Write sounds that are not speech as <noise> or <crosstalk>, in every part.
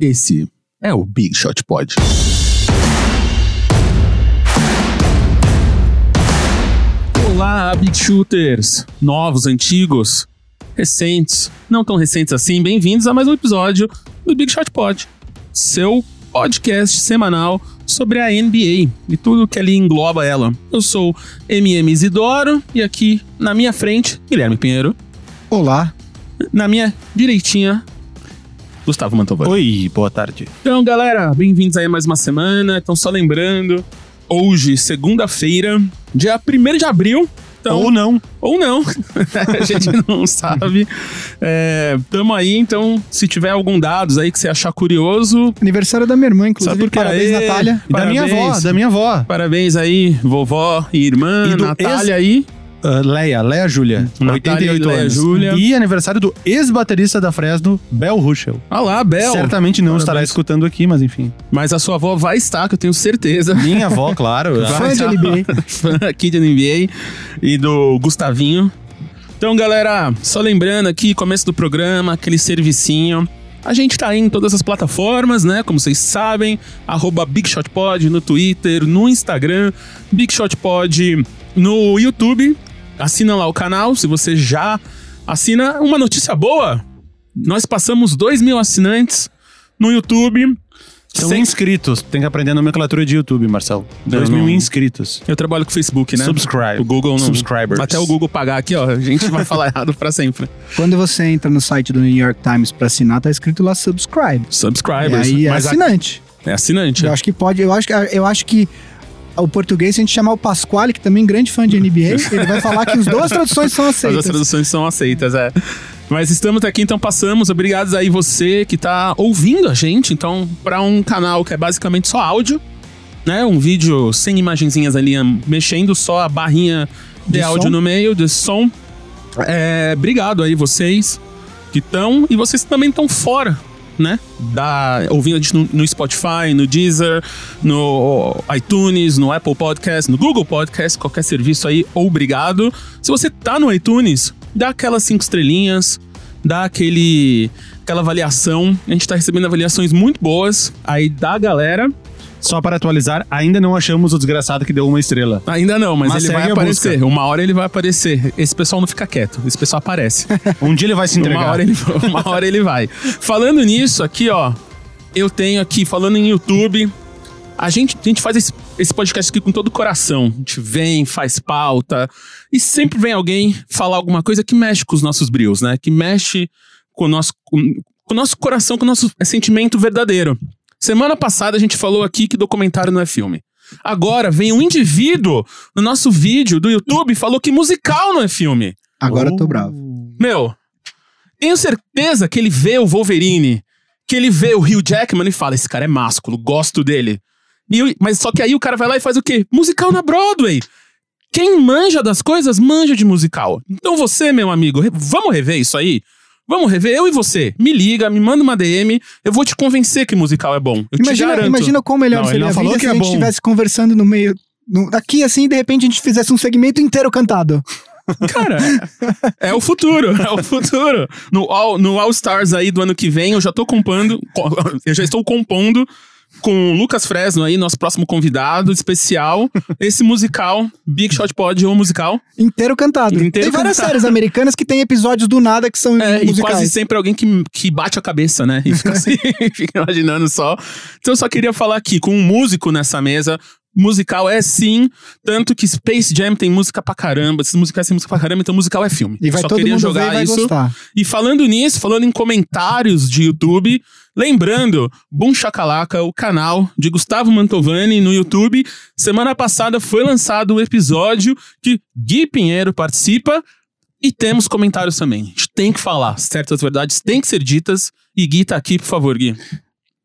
Esse é o Big Shot Pod. Olá, Big Shooters! Novos, antigos, recentes, não tão recentes assim, bem-vindos a mais um episódio do Big Shot Pod, seu podcast semanal sobre a NBA e tudo que ali engloba ela. Eu sou MM Isidoro e aqui na minha frente, Guilherme Pinheiro. Olá. Na minha direitinha, Gustavo Mantovani. Oi, boa tarde. Então, galera, bem-vindos aí a mais uma semana. Então, só lembrando, hoje, segunda-feira, dia 1 de abril. Então, Ou não. Ou não. <laughs> a gente não <laughs> sabe. É, tamo aí, então, se tiver algum dados aí que você achar curioso. Aniversário da minha irmã, inclusive. Sabe por quê? Parabéns, Aê, Natália. E da minha avó, Parabéns. da minha avó. Parabéns aí, vovó e irmã, E do Natália ex- aí. Uh, Leia, Leia Júlia. Natália e Leia anos. Júlia. E aniversário do ex-baterista da Fresno, Bel Ruschel. Ah lá, Bel. Certamente não Parabéns. estará escutando aqui, mas enfim. Mas a sua avó vai estar, que eu tenho certeza. Minha avó, claro. <laughs> Fã de. NBA. <laughs> fã aqui de NBA e do Gustavinho. Então, galera, só lembrando aqui, começo do programa, aquele servicinho. A gente tá aí em todas as plataformas, né? Como vocês sabem, arroba BigShotPod no Twitter, no Instagram, BigShotPod no YouTube. Assina lá o canal, se você já assina. Uma notícia boa, nós passamos 2 mil assinantes no YouTube. São Sem- inscritos. Tem que aprender a nomenclatura de YouTube, Marcelo. Não, 2 mil não. inscritos. Eu trabalho com o Facebook, né? Subscribe. O Google não. Subscribers. Até o Google pagar aqui, ó. A gente vai falar <laughs> errado pra sempre. Quando você entra no site do New York Times pra assinar, tá escrito lá subscribe. Subscribers. e aí é Mas a- assinante. é assinante. Eu acho que pode, eu acho que, eu acho que o português, se a gente chamar o Pasquale, que também é grande fã de NBA, <laughs> ele vai falar que as duas traduções são As aceitas. traduções são aceitas, é. Mas estamos aqui, então passamos. Obrigados aí você que tá ouvindo a gente. Então, pra um canal que é basicamente só áudio, né? Um vídeo sem imagenzinhas ali am- mexendo, só a barrinha de, De áudio som. no meio, de som. É, obrigado aí vocês que estão e vocês também estão fora, né? Da, ouvindo a gente no, no Spotify, no Deezer, no iTunes, no Apple Podcast, no Google Podcast, qualquer serviço aí, obrigado. Se você tá no iTunes, dá aquelas cinco estrelinhas, dá aquele aquela avaliação. A gente tá recebendo avaliações muito boas aí da galera. Só para atualizar, ainda não achamos o desgraçado que deu uma estrela. Ainda não, mas, Mas ele vai aparecer. busca. Uma hora ele vai aparecer. Esse pessoal não fica quieto, esse pessoal aparece. <laughs> Um dia ele vai se Uma entregar. hora, ele, uma hora ele vai. Falando nisso, aqui, ó. Eu tenho aqui, falando em YouTube. A gente, a gente faz esse, esse podcast aqui com todo o coração. A gente vem, faz pauta. E sempre vem alguém falar alguma coisa que mexe com os nossos brios, né? Que mexe com o nosso, com, com o nosso coração, com o nosso sentimento verdadeiro. Semana passada a gente falou aqui que documentário não é filme. Agora vem um indivíduo no nosso vídeo do YouTube e falou que musical não é filme. Agora eu tô Oh. bravo. Meu, tenho certeza que ele vê o Wolverine, que ele vê o Hugh Jackman e fala: esse cara é másculo, gosto dele. E o- mas só que aí o cara vai lá e faz o quê? Musical na Broadway. Quem manja das coisas, manja de musical. Então você, meu amigo, re- vamos rever isso aí? Vamos rever, eu e você. Me liga, me manda uma DM, eu vou te convencer que musical é bom. Eu te Imagina, garanto. imagina quão melhor Não, seria a vida que se a é gente bom. estivesse conversando no meio... no- aqui, assim, de repente a gente fizesse um segmento inteiro cantado. Cara, é o futuro, é o futuro. No All, no All Stars aí do ano que vem, eu já tô compondo, co- eu já estou compondo com o Lucas Fresno aí, nosso próximo convidado especial, <laughs> esse musical, Big Shot Pod ou musical. Inteiro cantado. Inteiro tem várias cantado. séries americanas que tem episódios do nada que são É, e musicais. quase sempre alguém que, que bate a cabeça, né? E fica assim, <laughs> <laughs> fica imaginando só. Então eu só queria falar aqui com um músico nessa mesa. Musical é sim, tanto que Space Jam tem música pra caramba, esses musicais têm música pra caramba, então musical é filme. E vai só todo queria mundo jogar e isso. gostar. E falando nisso, falando em comentários de YouTube, lembrando, Boom Chacalaca, o canal de Gustavo Mantovani no YouTube. Semana passada foi lançado o episódio que Gui Pinheiro participa e temos comentários também. A gente tem que falar, certas verdades têm que ser ditas. E Gui tá aqui, por favor, Gui.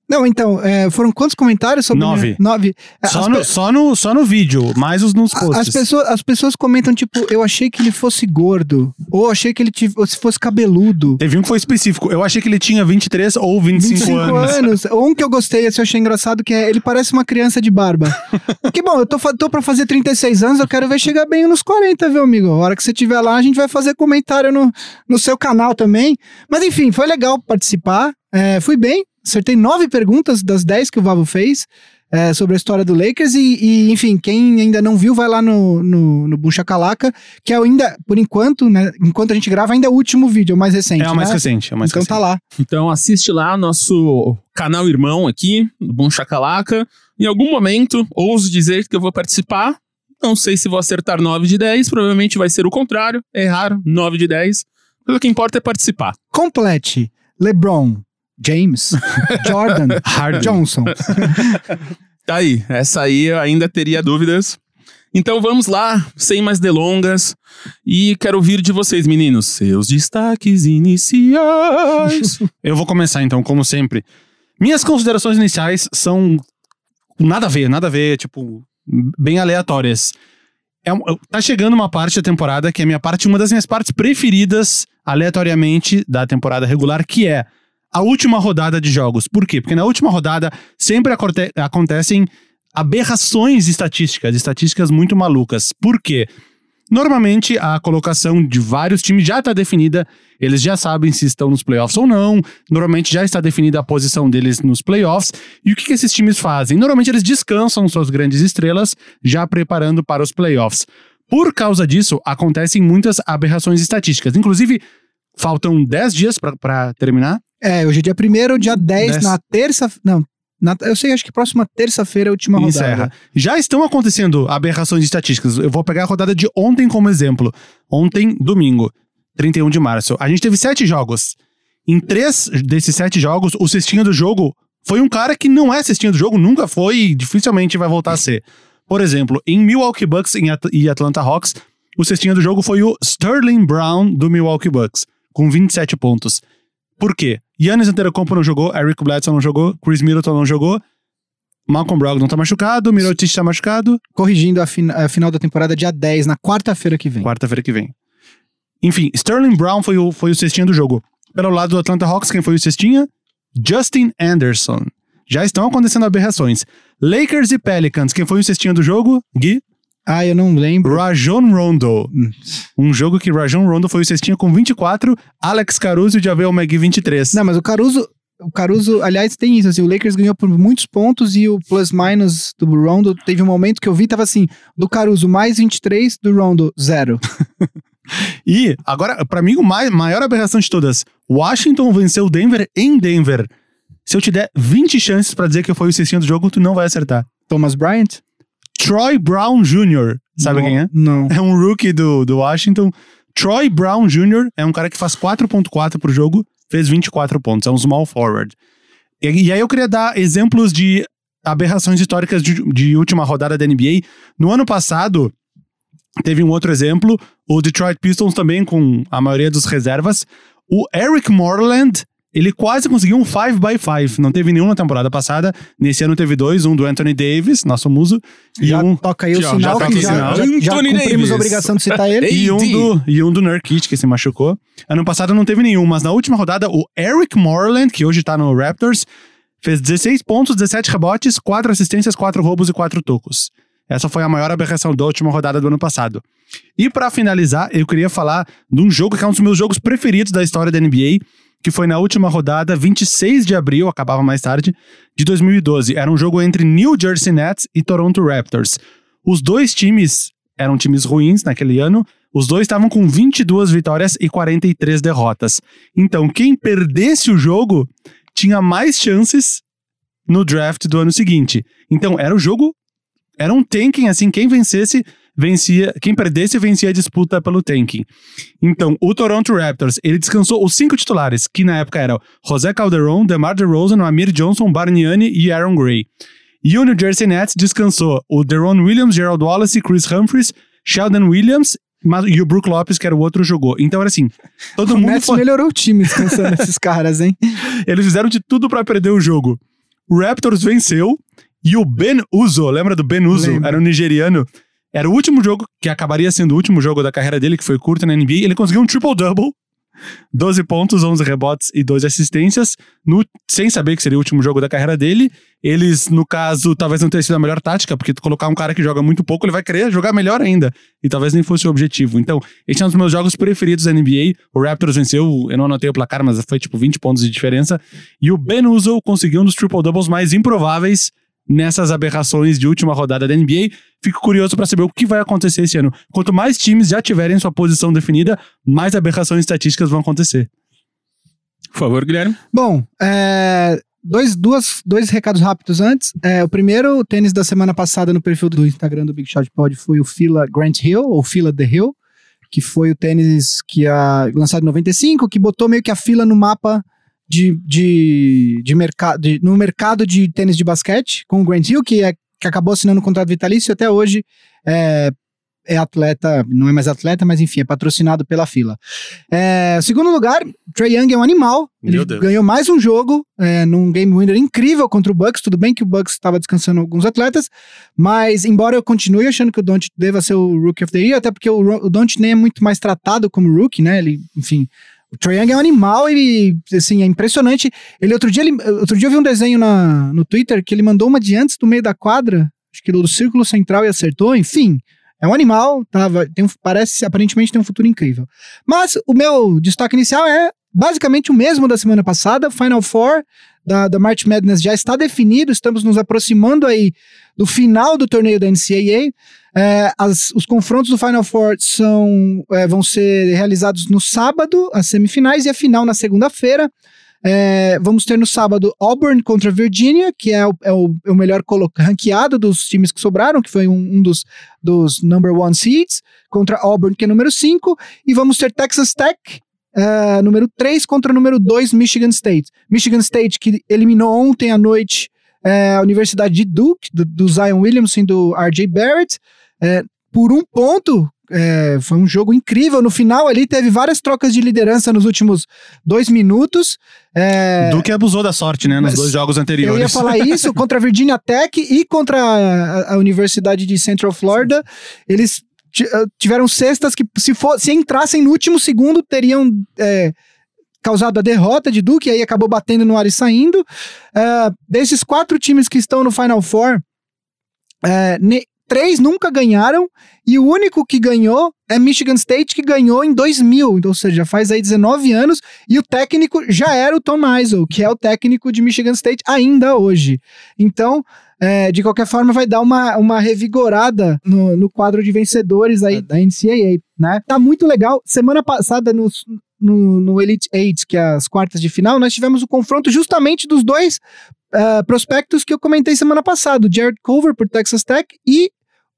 Não, então, é, foram quantos comentários sobre... Nove. Nove. É, Só as no, pe- só, no, só no vídeo, mais os nos posts. As pessoas, as pessoas comentam, tipo, eu achei que ele fosse gordo. Ou achei que ele se fosse cabeludo. Teve um que foi específico. Eu achei que ele tinha 23 ou 25, 25 anos. anos. Ou <laughs> um que eu gostei, esse eu achei engraçado, que é ele parece uma criança de barba. <laughs> que bom, eu tô, tô pra fazer 36 anos, eu quero ver chegar bem nos 40, viu, amigo? A hora que você estiver lá, a gente vai fazer comentário no, no seu canal também. Mas enfim, foi legal participar. É, fui bem. Acertei nove perguntas das dez que o Vavo fez é, sobre a história do Lakers. E, e, enfim, quem ainda não viu, vai lá no, no, no Buncha Calaca, que é ainda, por enquanto, né? Enquanto a gente grava, ainda é o último vídeo, é o mais recente. É o mais né? recente, é o mais Então recente. tá lá. Então assiste lá nosso canal irmão aqui, do Bom Chacalaca. Em algum momento, ouso dizer que eu vou participar. Não sei se vou acertar 9 de 10, provavelmente vai ser o contrário, errar 9 de 10. Mas o que importa é participar. Complete. LeBron, James, <laughs> Jordan, Harden. Johnson. <laughs> Tá aí, essa aí eu ainda teria dúvidas. Então vamos lá, sem mais delongas. E quero ouvir de vocês, meninos, seus destaques iniciais. <laughs> Eu vou começar então, como sempre. Minhas considerações iniciais são nada a ver, nada a ver, tipo, bem aleatórias. É, tá chegando uma parte da temporada que é minha parte, uma das minhas partes preferidas, aleatoriamente, da temporada regular, que é a última rodada de jogos. Por quê? Porque na última rodada sempre aconte- acontecem aberrações estatísticas, estatísticas muito malucas. Por quê? Normalmente a colocação de vários times já está definida, eles já sabem se estão nos playoffs ou não. Normalmente já está definida a posição deles nos playoffs. E o que, que esses times fazem? Normalmente eles descansam suas grandes estrelas, já preparando para os playoffs. Por causa disso, acontecem muitas aberrações estatísticas. Inclusive, faltam 10 dias para terminar. É, hoje é dia 1 dia 10, Dez. na terça. Não, na- eu sei, acho que próxima terça-feira é a última rodada. Encerra. Já estão acontecendo aberrações estatísticas. Eu vou pegar a rodada de ontem como exemplo. Ontem, domingo, 31 de março. A gente teve sete jogos. Em três desses sete jogos, o cestinha do jogo foi um cara que não é cestinha do jogo, nunca foi e dificilmente vai voltar a ser. Por exemplo, em Milwaukee Bucks e Atlanta Hawks, o cestinha do jogo foi o Sterling Brown do Milwaukee Bucks, com 27 pontos. Por quê? Yannis Antetokounmpo não jogou, Eric Bledsoe não jogou, Chris Middleton não jogou, Malcolm Brogdon tá machucado, Mirotic tá machucado, Corrigindo a, fin- a final da temporada dia 10, na quarta-feira que vem. quarta-feira que vem. Enfim, Sterling Brown foi o, foi o cestinha do jogo. Pelo lado do Atlanta Hawks, quem foi o cestinha? Justin Anderson. Já estão acontecendo aberrações. Lakers e Pelicans, quem foi o cestinha do jogo? Gui? Ah, eu não lembro. Rajon Rondo. Um jogo que Rajon Rondo foi o cestinha com 24, Alex Caruso e Javel McGee 23. Não, mas o Caruso. O Caruso, aliás, tem isso, assim, o Lakers ganhou por muitos pontos e o plus-minus do Rondo teve um momento que eu vi, tava assim, do Caruso mais 23, do Rondo zero. <laughs> E, agora, pra mim, o mai- maior aberração de todas. Washington venceu Denver em Denver. Se eu te der 20 chances pra dizer que foi o cestinha do jogo, tu não vai acertar. Thomas Bryant? Troy Brown Jr. Sabe Não- quem é? Não. É um rookie do, do Washington. Troy Brown Jr. é um cara que faz 4.4 por jogo, fez 24 pontos. É um small forward. E, e aí eu queria dar exemplos de aberrações históricas de, de última rodada da NBA. No ano passado, teve um outro exemplo. O Detroit Pistons também, com a maioria dos reservas. O Eric Moreland, ele quase conseguiu um 5 by 5 Não teve nenhum na temporada passada. Nesse ano teve dois. Um do Anthony Davis, nosso muso. E Já um toca aí o já- sinal já que já, sinal. já, já cumprimos Davis. a obrigação de citar <laughs> ele. E um, do, e um do Nurkic, que se machucou. Ano passado não teve nenhum, mas na última rodada, o Eric Moreland, que hoje tá no Raptors, fez 16 pontos, 17 rebotes, 4 assistências, 4 roubos e 4 tocos. Essa foi a maior aberração da última rodada do ano passado. E pra finalizar, eu queria falar de um jogo que é um dos meus jogos preferidos da história da NBA, que foi na última rodada, 26 de abril, acabava mais tarde, de 2012. Era um jogo entre New Jersey Nets e Toronto Raptors. Os dois times eram times ruins naquele ano, os dois estavam com 22 vitórias e 43 derrotas. Então, quem perdesse o jogo tinha mais chances no draft do ano seguinte. Então, era o jogo. Era um tanking, assim, quem vencesse, vencia. Quem perdesse, vencia a disputa pelo tanking. Então, o Toronto Raptors, ele descansou os cinco titulares, que na época eram José Calderon, DeMar DeRozan, Amir Johnson, Bargnani e Aaron Gray. E o New Jersey Nets descansou o Deron Williams, Gerald Wallace, Chris Humphries, Sheldon Williams mas- e o Brook Lopes, que era o outro, jogou. Então era assim, todo <laughs> O mundo Nets foi- melhorou o time <laughs> descansando esses caras, hein? <laughs> eles fizeram de tudo pra perder o jogo. O Raptors venceu e o Ben Uzo, lembra do Ben Uzo? Lembro. Era um nigeriano. Era o último jogo, que acabaria sendo o último jogo da carreira dele, que foi curto na NBA. Ele conseguiu um triple-double 12 pontos, 11 rebotes e 12 assistências, no, sem saber que seria o último jogo da carreira dele. Eles, no caso, talvez não tenha sido a melhor tática, porque colocar um cara que joga muito pouco, ele vai querer jogar melhor ainda. E talvez nem fosse o objetivo. Então, esse é um dos meus jogos preferidos da NBA. O Raptors venceu, eu não anotei o placar, mas foi tipo 20 pontos de diferença. E o Ben Uzo conseguiu um dos triple-doubles mais improváveis nessas aberrações de última rodada da NBA. Fico curioso para saber o que vai acontecer esse ano. Quanto mais times já tiverem sua posição definida, mais aberrações estatísticas vão acontecer. Por favor, Guilherme. Bom, é, dois, duas, dois recados rápidos antes. É, o primeiro, o tênis da semana passada no perfil do Instagram do Big Shot Pod foi o Fila Grant Hill, ou Fila The Hill, que foi o tênis que a, lançado em 95, que botou meio que a fila no mapa de, de, de mercado, de, no mercado de tênis de basquete, com o Grant Hill, que, é, que acabou assinando um contrato vitalício e até hoje é, é atleta, não é mais atleta, mas enfim, é patrocinado pela fila. É, segundo lugar, Trey Young é um animal. Meu Ele Deus. ganhou mais um jogo é, num game winner incrível contra o Bucks. Tudo bem que o Bucks estava descansando alguns atletas, mas embora eu continue achando que o Don't deva ser o Rookie of the Year, até porque o, o Don't nem é muito mais tratado como rookie, né? Ele, enfim, o Trae Young é um animal e, assim, é impressionante. Ele, outro dia, ele, outro dia eu vi um desenho na, no Twitter que ele mandou uma de antes do meio da quadra, acho que do círculo central e acertou, enfim. É um animal, tava, tem um, parece, aparentemente tem um futuro incrível. Mas o meu destaque inicial é basicamente o mesmo da semana passada, Final Four da, da March Madness já está definido, estamos nos aproximando aí do final do torneio da NCAA. É, as- os confrontos do Final Four são, é, vão ser realizados no sábado, as semifinais, e a final na segunda-feira. É, vamos ter no sábado Auburn contra Virginia, que é o, é o, é o melhor ranqueado dos times que sobraram, que foi um, um dos, dos number one seeds, contra Auburn, que é número 5. E vamos ter Texas Tech, é, número 3, contra o número 2, Michigan State. Michigan State, que eliminou ontem à noite é, a Universidade de Duke, do, do Zion Williamson e do R.J. Barrett, é, por um ponto. foi um jogo incrível. No final ali teve várias trocas de liderança nos últimos dois minutos. É, Duque abusou da sorte, né? Nos mas dois jogos eu anteriores. ia falar <laughs> isso contra a Virginia Tech e contra a, a Universidade de Central Florida. Eles tiveram cestas que, se, for, se entrassem no último segundo, teriam é, causado a derrota de Duke, aí acabou batendo no ar e saindo. É, desses quatro times que estão no Final Four, ne- três nunca ganharam, e o único que ganhou é Michigan State, que ganhou em 2000, então, ou seja, faz aí 19 anos, e o técnico já era o Tom Izzo, que é o técnico de Michigan State ainda hoje. Então, é, de qualquer forma, vai dar uma, uma revigorada no, no quadro de vencedores aí da NCAA, né? Tá muito legal. Semana passada, no, no, no Elite Eight, que é as quartas de final, nós tivemos o confronto justamente dos dois ah, prospectos que eu comentei semana passada, o Jared Culver por Texas Tech e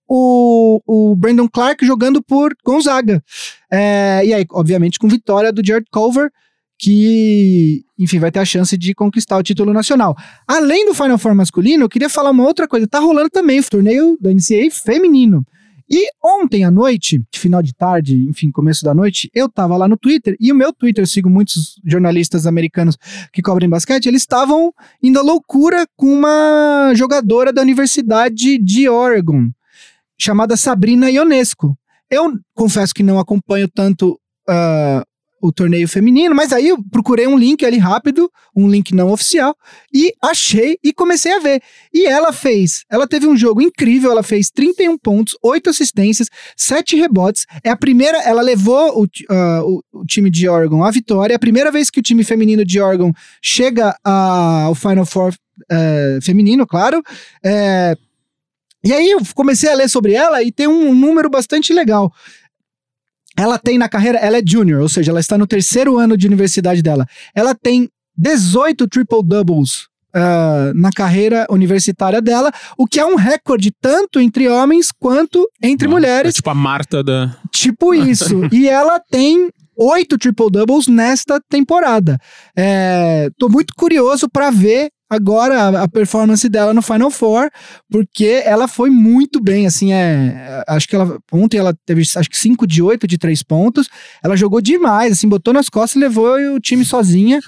o, o Brandon Clark jogando por Gonzaga. É, e aí, obviamente, com vitória do Jared Culver, que, enfim, vai ter a chance de conquistar o título nacional. Além do Final Four masculino, eu queria falar uma outra coisa. Tá rolando também o torneio da NCAA feminino. E ontem à noite, final de tarde, enfim, começo da noite, eu tava lá no Twitter, e o meu Twitter, eu sigo muitos jornalistas americanos que cobrem basquete, eles estavam indo à loucura com uma jogadora da Universidade de Oregon, chamada Sabrina Ionesco. Eu confesso que não acompanho tanto ah, o torneio feminino, mas aí eu procurei um link ali rápido, um link não oficial, e achei e comecei a ver. E ela fez, ela teve um jogo incrível, ela fez 31 pontos, 8 assistências, 7 rebotes. É a primeira, ela levou o, ah, o, o time de Oregon à vitória. É a primeira vez que o time feminino de Oregon chega ao Final Four eh, feminino, claro. É, e aí eu comecei a ler sobre ela e tem um número bastante legal. Ela tem na carreira, ela é junior, ou seja, ela está no terceiro ano de universidade dela. Ela tem 18 triple doubles ah, na carreira universitária dela, o que é um recorde tanto entre homens quanto entre Nossa, mulheres. É tipo a Marta da. Tipo isso. <laughs> e ela tem oito triple doubles nesta temporada. É, tô muito curioso para ver agora a, performance dela no Final Four, porque ela foi muito bem, assim, é, acho que ela, ontem ela teve, acho que 5 de 8 de 3 pontos, ela jogou demais, assim, botou nas costas e levou o time sozinha,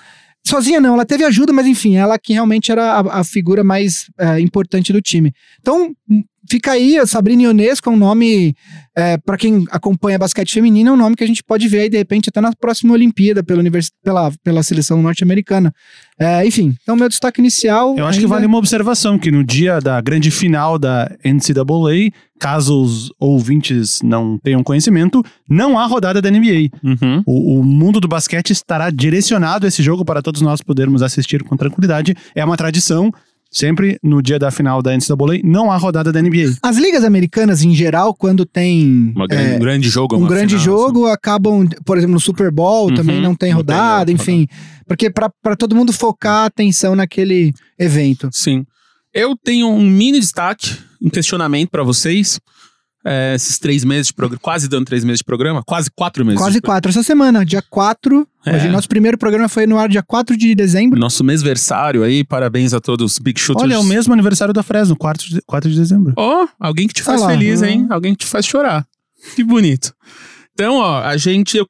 sozinha não, ela teve ajuda, mas enfim, ela que realmente era a, a figura mais é, importante do time. Então, fica aí, a Sabrina Ionesco é um nome, é, para quem acompanha basquete feminino, é um nome que a gente pode ver aí, de repente, até na próxima Olimpíada, pela, univers... pela, pela seleção norte-americana. É, enfim, então meu destaque inicial. Eu acho que ainda- vale uma observação, que no dia da grande final da NCAA, caso os ouvintes não tenham conhecimento, não há rodada da NBA. Uhum. O, o mundo do basquete estará direcionado a esse jogo para todos nós podermos assistir com tranquilidade. É uma tradição. Sempre no dia da final da NCAA, não há rodada da NBA. As ligas americanas, em geral, quando tem Uma é, grande, um grande jogo. um grande final, assim. jogo, acabam, por exemplo, no Super Bowl Uhum, também não tem não tem rodada, rodada. enfim. Porque para todo mundo focar a atenção naquele evento. Sim. Eu tenho um mini destaque, um questionamento pra vocês. É, esses três meses de programa, quase dando três meses de programa, quase quatro meses. Quase quatro essa semana, dia 4. É. Hoje, nosso primeiro programa foi no ar dia 4 de dezembro. Nosso mêsversário aí, parabéns a todos os Big Shooters. Olha, é o mesmo aniversário da Fresno, 4 de, 4 de dezembro. Ó, alguém que te faz Olha lá. feliz, hein? Alguém que te faz chorar. Que bonito. Então, ó, a gente. Eu,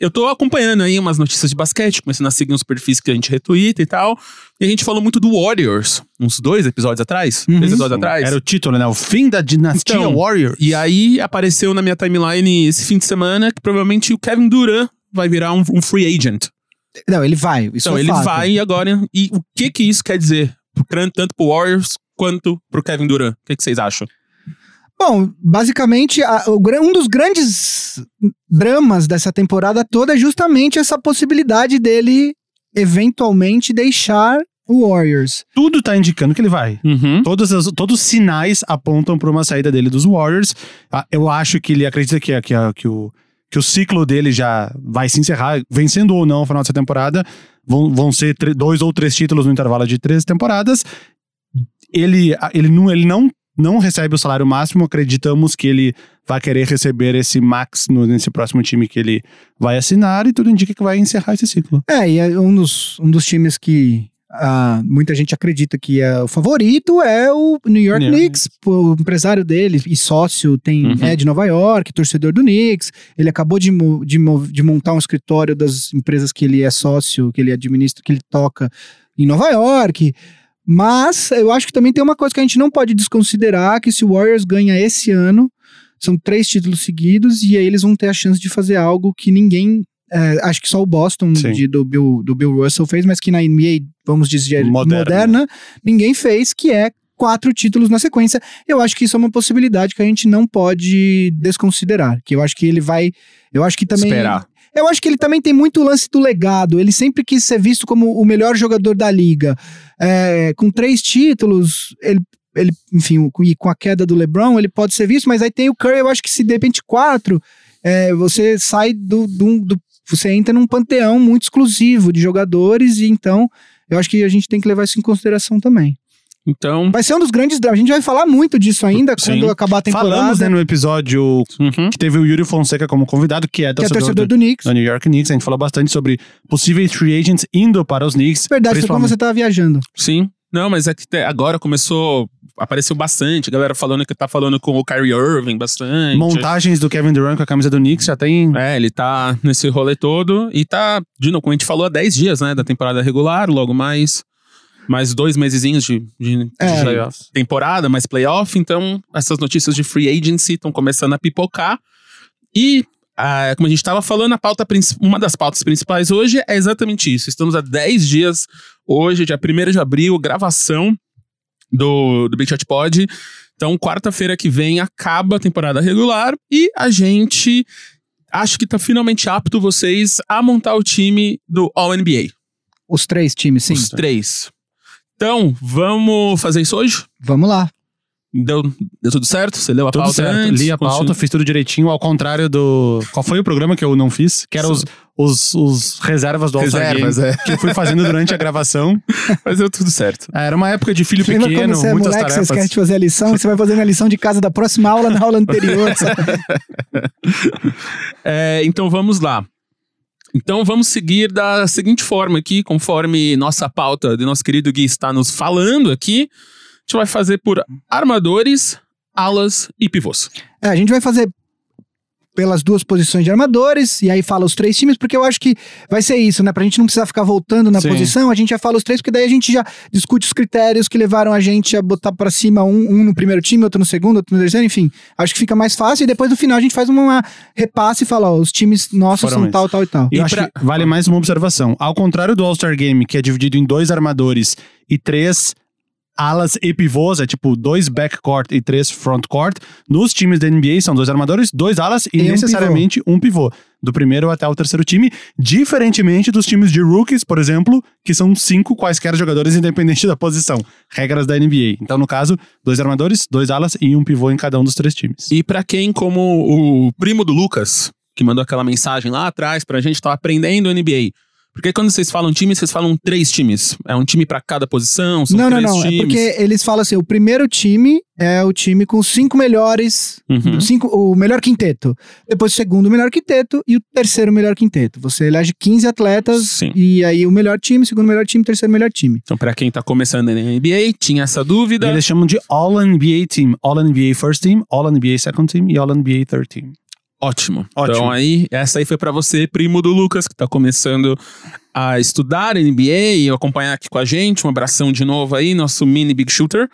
eu tô acompanhando aí umas notícias de basquete, começando a seguir uns perfis que a gente retweeta e tal. E a gente falou muito do Warriors, uns dois episódios atrás. Uhum. Três episódios atrás. Era o título, né? O fim da dinastia Então, Warriors. E aí apareceu na minha timeline esse fim de semana que provavelmente o Kevin Durant vai virar um, um free agent. Não, ele vai. Isso então é ele fato. vai agora. E o que que isso quer dizer? Tanto pro Warriors quanto pro Kevin Durant. O que, que vocês acham? Bom, basicamente, a- o um dos grandes dramas dessa temporada toda é justamente essa possibilidade dele eventualmente deixar o Warriors. Tudo tá indicando que ele vai. Uhum. Todos, as- todos os sinais apontam para uma saída dele dos Warriors. Ah, Eu acho que ele acredita que, que, que, o, que o ciclo dele já vai se encerrar, vencendo ou não no final dessa temporada. Vão, vão ser dois ou três títulos no intervalo de três temporadas. Ele, ele, não, ele não, não recebe o salário máximo. Acreditamos que ele vai querer receber esse max no- nesse próximo time que ele vai assinar. E tudo indica que vai encerrar esse ciclo. É, e é um dos, um dos times que ah, muita gente acredita que é o favorito é o New York York Knicks. O empresário dele e sócio tem, Uhum. é de Nova York, torcedor do Knicks. Ele acabou de, de, de montar um escritório das empresas que ele é sócio, que ele administra, que ele toca em Nova York. Mas eu acho que também tem uma coisa que a gente não pode desconsiderar, que se o Warriors ganha esse ano, são três títulos seguidos, e aí eles vão ter a chance de fazer algo que ninguém. é, acho que só o Boston de- do, Bill, do Bill Russell fez, mas que na NBA, vamos dizer, Moderna. moderna, ninguém fez, que é quatro títulos na sequência. Eu acho que isso é uma possibilidade que a gente não pode desconsiderar. Que eu acho que ele vai. Eu acho que também. Esperar. Eu acho que ele também tem muito lance do legado. Ele sempre quis ser visto como o melhor jogador da liga. É, com três títulos, ele, ele, enfim, e com a queda do LeBron, ele pode ser visto, mas aí tem o Curry, eu acho que se de repente quatro, é, você sai do, do, do- Você entra num panteão muito exclusivo de jogadores, e então eu acho que a gente tem que levar isso em consideração também. Então. Vai ser um dos grandes dramas. A gente vai falar muito disso ainda Sim. quando acabar a temporada. Falamos né, no episódio Uhum. que teve o Yuri Fonseca como convidado, que é que é torcedor, torcedor do, do Knicks. do New York Knicks. A gente falou bastante sobre possíveis free agents indo para os Knicks. Verdade, foi principalmente- você tava viajando. Sim. Não, mas é que agora começou. Apareceu bastante. A galera falando que tá falando com o Kyrie Irving bastante. Montagens do Kevin Durant com a camisa do Knicks já tem. É, ele tá nesse rolê todo e tá, de novo, como a gente falou, há 10 dias, né, da temporada regular, logo mais mais dois mesezinhos de, de- É. de temporada, mais playoff, então essas notícias de free agency estão começando a pipocar. E, ah, como a gente estava falando, a pauta, uma das pautas principais hoje é exatamente isso. Estamos há 10 dias, hoje, dia 1 de abril, gravação do, do Big Shot Pod. Então, quarta-feira que vem acaba a temporada regular e a gente acho que tá finalmente apto vocês a montar o time do All-NBA. Os três times, sim. Os três. Então, vamos fazer isso hoje? Vamos lá. Deu, deu tudo certo? Você leu a Tudo pauta certo. antes? Li a pauta, fiz tudo direitinho, ao contrário do. Qual foi o programa que eu não fiz? Que eram os, os, os reservas do All-Star Game, Reservas, é. que eu fui fazendo durante a gravação. <laughs> Mas deu tudo certo. Ah, Era uma época de filho Lembra pequeno, quando você é muitas moleque, você tarefas. esquece de fazer a lição, você vai fazendo a lição de casa da próxima aula na aula anterior. <laughs> É, então vamos lá. Então vamos seguir da seguinte forma aqui, conforme nossa pauta de nosso querido Gui está nos falando aqui. A gente vai fazer por armadores, alas e pivôs. É, a gente vai fazer pelas duas posições de armadores, e aí fala os três times, porque eu acho que vai ser isso, né? Pra gente não precisar ficar voltando na Sim. posição, a gente já fala os três, porque daí a gente já discute os critérios que levaram a gente a botar pra cima um, um no primeiro time, outro no segundo, outro no terceiro, enfim. Acho que fica mais fácil, e depois no final a gente faz uma repasse e fala, ó, os times nossos Foram são tal, tal e tal. E eu acho pra- que vale mais uma observação. Ao contrário do All-Star Game, que é dividido em dois armadores e três alas e pivôs, é tipo dois backcourt e três frontcourt. Nos times da NBA são dois armadores, dois alas e, E um necessariamente um pivô. Do primeiro até o terceiro time, diferentemente dos times de rookies, por exemplo, que são cinco quaisquer jogadores independente da posição. Regras da NBA. Então, no caso, dois armadores, dois alas e um pivô em cada um dos três times. E pra quem, como o primo do Lucas, que mandou aquela mensagem lá atrás pra gente, tá aprendendo NBA. Porque quando vocês falam time, vocês falam três times. É um time pra cada posição, são não, não, três não. times. É porque eles falam assim: o primeiro time é o time com os cinco melhores. Uhum. Cinco, o melhor quinteto. Depois o segundo melhor quinteto e o terceiro melhor quinteto. Você elege 15 atletas Sim. e aí o melhor time, segundo melhor time, terceiro melhor time. Então, pra quem tá começando na NBA, tinha essa E dúvida. eles chamam de All-NBA Team. All-NBA First Team, All-NBA Second Team e All-NBA Third Team. Ótimo. Ótimo. Então aí, essa aí foi pra você, primo do Lucas, que tá começando a estudar NBA e acompanhar aqui com a gente. Um abração de novo aí, nosso mini Big Shooter.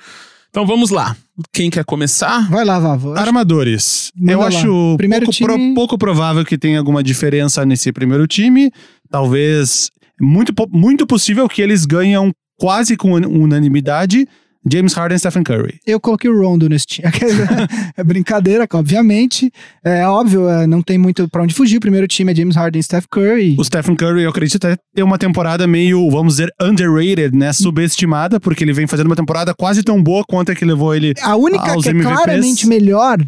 Então vamos lá. Quem quer começar? Vai lá, Vavo. Armadores. Manda eu lá. acho Primeiro pouco, time- pro- pouco provável que tenha alguma diferença nesse primeiro time. Talvez. Muito, muito possível que eles ganham quase com un- unanimidade. James Harden e Stephen Curry. Eu coloquei o Rondo nesse time. <laughs> é brincadeira, obviamente. É óbvio, é, não tem muito pra onde fugir. O primeiro time é James Harden e Steph Curry. O Stephen Curry, eu acredito até ter uma temporada meio, vamos dizer, underrated, né? Subestimada, porque ele vem fazendo uma temporada quase tão boa quanto a que levou ele A única aos que é MVPs. claramente melhor,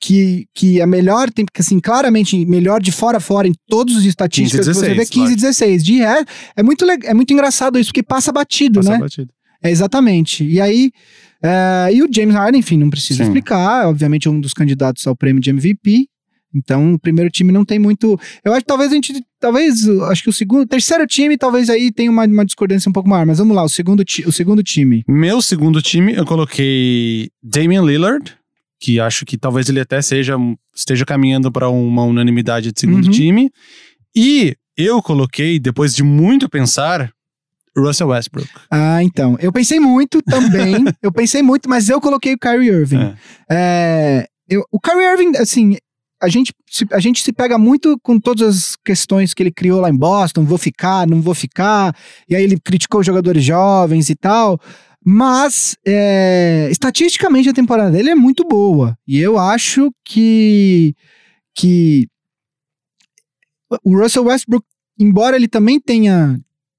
que, que é melhor, tem que assim, claramente melhor de fora a fora em todos os estatísticas 15 e que você vê 16, 15 e lógico. 16. De ré, é muito, é muito engraçado isso, porque passa batido, Passa né? batido. É, exatamente. E aí, é, e o James Harden, enfim, não precisa Sim. explicar, obviamente é um dos candidatos ao prêmio de MVP. Então, o primeiro time não tem muito. Eu acho que talvez a gente. Talvez. Acho que o segundo. Terceiro time, talvez aí tenha uma, uma discordância um pouco maior. Mas vamos lá, o segundo, ti- o segundo time. Meu segundo time, eu coloquei Damian Lillard, que acho que talvez ele até seja esteja caminhando para uma unanimidade de segundo Uhum. time. E eu coloquei, depois de muito pensar, Russell Westbrook. Ah, então. Eu pensei muito também. <laughs> eu pensei muito, mas eu coloquei o Kyrie Irving. É. É, eu- o Kyrie Irving, assim, a gente, se, a gente se pega muito com todas as questões que ele criou lá em Boston, vou ficar, não vou ficar, e aí ele criticou os jogadores jovens e tal, mas é, estatisticamente a temporada dele é muito boa, e eu acho que, que o Russell Westbrook, embora ele também tenha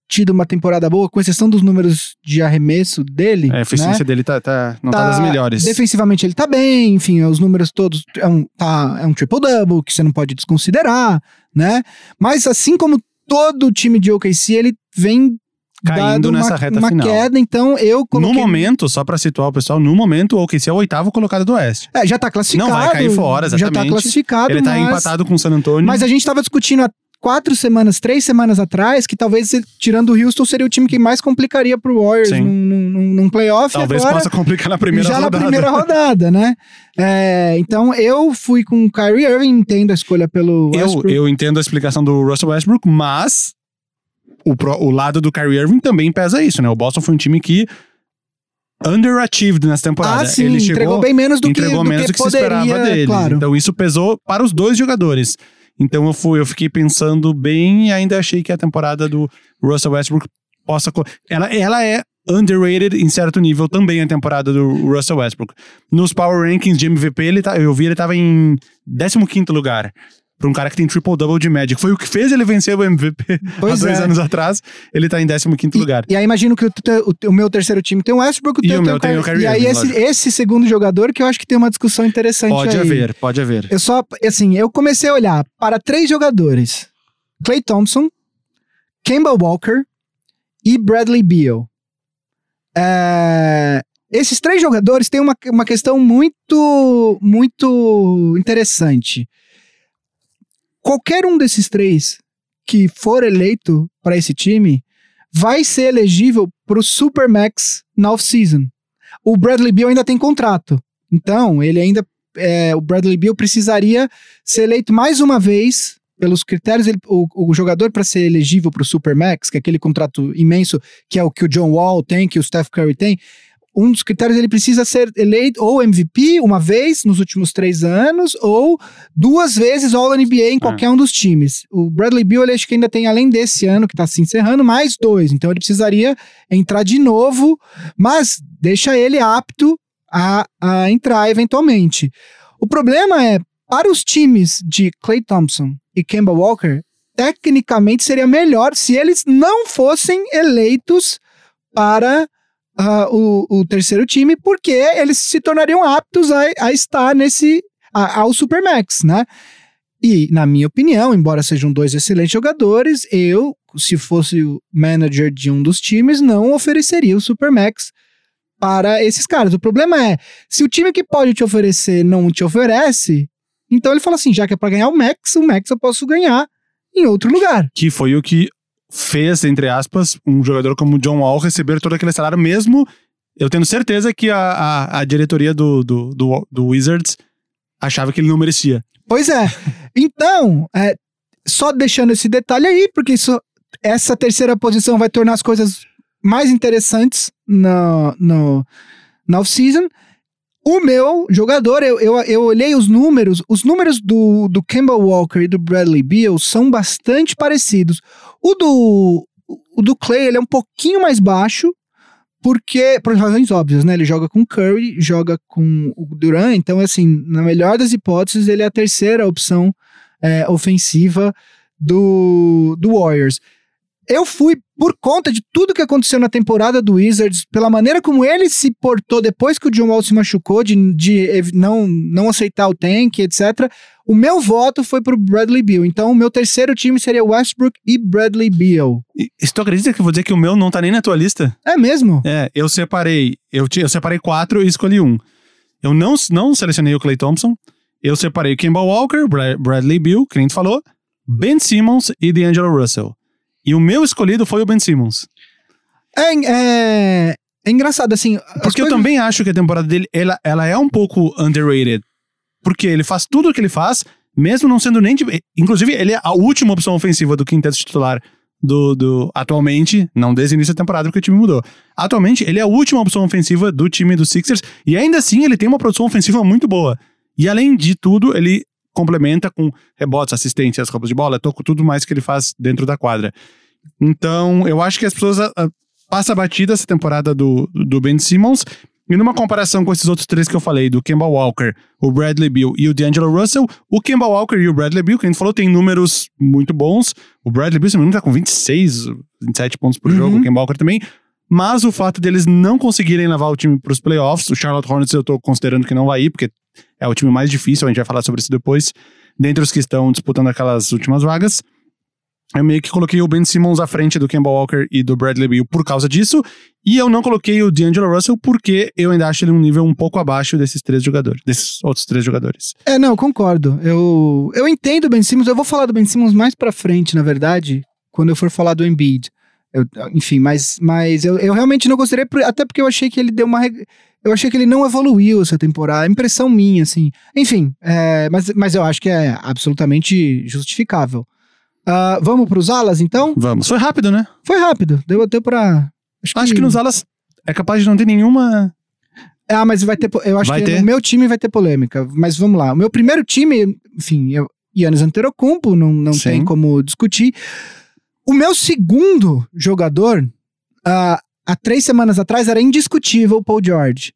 tido uma temporada boa, com exceção dos números de arremesso dele, A eficiência né? dele tá, tá- não tá, Tá- das melhores. Defensivamente ele tá bem, enfim, os números todos é um, tá, é um triple-double que você não pode desconsiderar, né? Mas assim como todo time de OKC, ele vem Caindo nessa uma, reta uma final. queda, então eu No coloquei... momento, só pra situar o pessoal, no momento o OKC é o oitavo colocado do Oeste. É, já tá classificado. Não vai cair fora, Já tá exatamente. classificado, Ele tá mas... empatado com o San Antonio. Mas a gente tava discutindo quatro semanas, três semanas atrás, que talvez, tirando o Houston, seria o time que mais complicaria pro Warriors Sim. num, num, num- playoff. Talvez agora... possa complicar na primeira já rodada. na primeira rodada, né? É, então eu fui com o Kyrie Irving, entendo a escolha pelo Eu, Westbrook. eu entendo a explicação do Russell Westbrook, mas o, pro- o lado do Kyrie Irving também pesa isso, né? O Boston foi um time que underachieved nessa temporada. ah, sim, Ele chegou, entregou bem menos do que, entregou do menos que do que poderia, se esperava deles. claro. Então isso pesou para os dois jogadores. Então eu fui, eu fiquei pensando bem e ainda achei que a temporada do Russell Westbrook possa ela ela é underrated em certo nível também a temporada do Russell Westbrook. Nos power rankings de MVP, ele tá, eu vi ele tava em 15º lugar. Pra um cara que tem triple-double de que Foi o que fez ele vencer o MVP <laughs> Pois há dois é. anos atrás. Ele tá em 15º lugar. E aí imagino que o, o, o meu terceiro time tem o Westbrook, o E teu o meu tem o Kyrie E aí esse, esse segundo jogador que eu acho que tem uma discussão interessante Pode aí. haver, pode haver. Eu só, assim, eu comecei a olhar para três jogadores. Clay Thompson, Kemba Walker e Bradley Beal. É, esses três jogadores têm uma, uma questão muito, muito interessante. Qualquer um desses três que for eleito para esse time vai ser elegível para o Supermax na off-season. O Bradley Beal ainda tem contrato. Então, ele ainda é, o Bradley Beal precisaria ser eleito mais uma vez pelos critérios, ele, o, o jogador para ser elegível para o Supermax, que é aquele contrato imenso que é o que o John Wall tem, que o Steph Curry tem, um dos critérios ele precisa ser eleito ou MVP uma vez nos últimos três anos ou duas vezes All NBA em qualquer um dos times. O Bradley Beal ele acho que ainda tem além desse ano que está se encerrando mais dois, então ele precisaria entrar de novo, mas deixa ele apto a, a entrar eventualmente. O problema é para os times de Clay Thompson e Kemba Walker, tecnicamente seria melhor se eles não fossem eleitos para uh, o, o, terceiro time, porque eles se tornariam aptos a, a estar nesse a, ao Supermax, né? E, na minha opinião, embora sejam dois excelentes jogadores, eu, se fosse o manager de um dos times, não ofereceria o Supermax para esses caras. O problema é, se o time que pode te oferecer não te oferece, então ele fala assim, já que é para ganhar o Max, o Max eu posso ganhar em outro lugar. Que foi o que fez, entre aspas, um jogador como o John Wall receber todo aquele salário, mesmo eu tendo certeza que a, a, a diretoria do, do, do, do, Wizards achava que ele não merecia. Pois é. Então, é, só deixando esse detalhe aí, porque isso, essa terceira posição vai tornar as coisas mais interessantes no, no, na off-season. O meu jogador, eu, eu, eu olhei os números, os números do, do Kemba Walker e do Bradley Beal são bastante parecidos. O do, o do Clay, ele é um pouquinho mais baixo, porque, por razões óbvias, né? Ele joga com Curry, joga com o Durant, então, assim, na melhor das hipóteses, ele é a terceira opção é, ofensiva do, do Warriors eu fui por conta de tudo que aconteceu na temporada do Wizards, pela maneira como ele se portou depois que o John Wall se machucou, de, de não, não aceitar o tank, etc. O meu voto foi pro Bradley Beal. Então, o meu terceiro time seria Westbrook e Bradley Beal. E, e tu acredita que eu vou dizer que o meu não tá nem na tua lista? É mesmo? É, eu separei. Eu, eu separei quatro e escolhi um. Eu não, não selecionei o Clay Thompson. Eu separei Kemba Walker, Bradley Beal, que nem tu falou, Ben Simmons e D'Angelo Russell. E o meu escolhido foi o Ben Simmons. É, é, é engraçado, assim. Porque coisas... eu também acho que a temporada dele ela, ela é um pouco underrated. Porque ele faz tudo o que ele faz, mesmo não sendo nem. De, inclusive, ele é a última opção ofensiva do quinteto titular do, do. Atualmente, não desde o início da temporada, porque o time mudou. Atualmente, ele é a última opção ofensiva do time dos Sixers. E ainda assim, ele tem uma produção ofensiva muito boa. E além de tudo, ele complementa com rebotes, assistências, roubos de bola, toco, tudo mais que ele faz dentro da quadra. Então, eu acho que as pessoas a, a, passa batida essa temporada do, do Ben Simmons. E numa comparação com esses outros três que eu falei, do Kemba Walker, o Bradley Beal e o D'Angelo Russell, o Kemba Walker e o Bradley Beal, que a gente falou, tem números muito bons. O Bradley Beal, se não me engano, tá com 26, 27 pontos por uhum. jogo, o Kemba Walker também. Mas o fato deles não conseguirem levar o time para os playoffs, o Charlotte Hornets eu tô considerando que não vai ir, porque é o time mais difícil, a gente vai falar sobre isso depois, dentre os que estão disputando aquelas últimas vagas. Eu meio que coloquei o Ben Simmons à frente do Kemba Walker e do Bradley Beal por causa disso. E eu não coloquei o D'Angelo Russell porque eu ainda acho ele um nível um pouco abaixo desses três jogadores, desses outros três jogadores. É, não, concordo. Eu, eu entendo o Ben Simmons, eu vou falar do Ben Simmons mais pra frente, na verdade, quando eu for falar do Embiid. Eu, enfim, mas, mas eu, eu realmente não gostaria, até porque eu achei que ele deu uma. Eu achei que ele não evoluiu essa temporada. A impressão minha, assim. Enfim, é, mas, mas eu acho que é absolutamente justificável. Uh, vamos para os alas, então? Vamos. Foi rápido, né? Foi rápido. Deu até para. Acho, acho que... que... nos alas é capaz de não ter nenhuma. Ah, mas vai ter. Eu acho vai que ter? o meu time vai ter polêmica. Mas vamos lá. O meu primeiro time, enfim, eu, Yannis Antetokounmpo, não, não tem como discutir. O meu segundo jogador, uh, há três semanas atrás, era indiscutível o Paul George.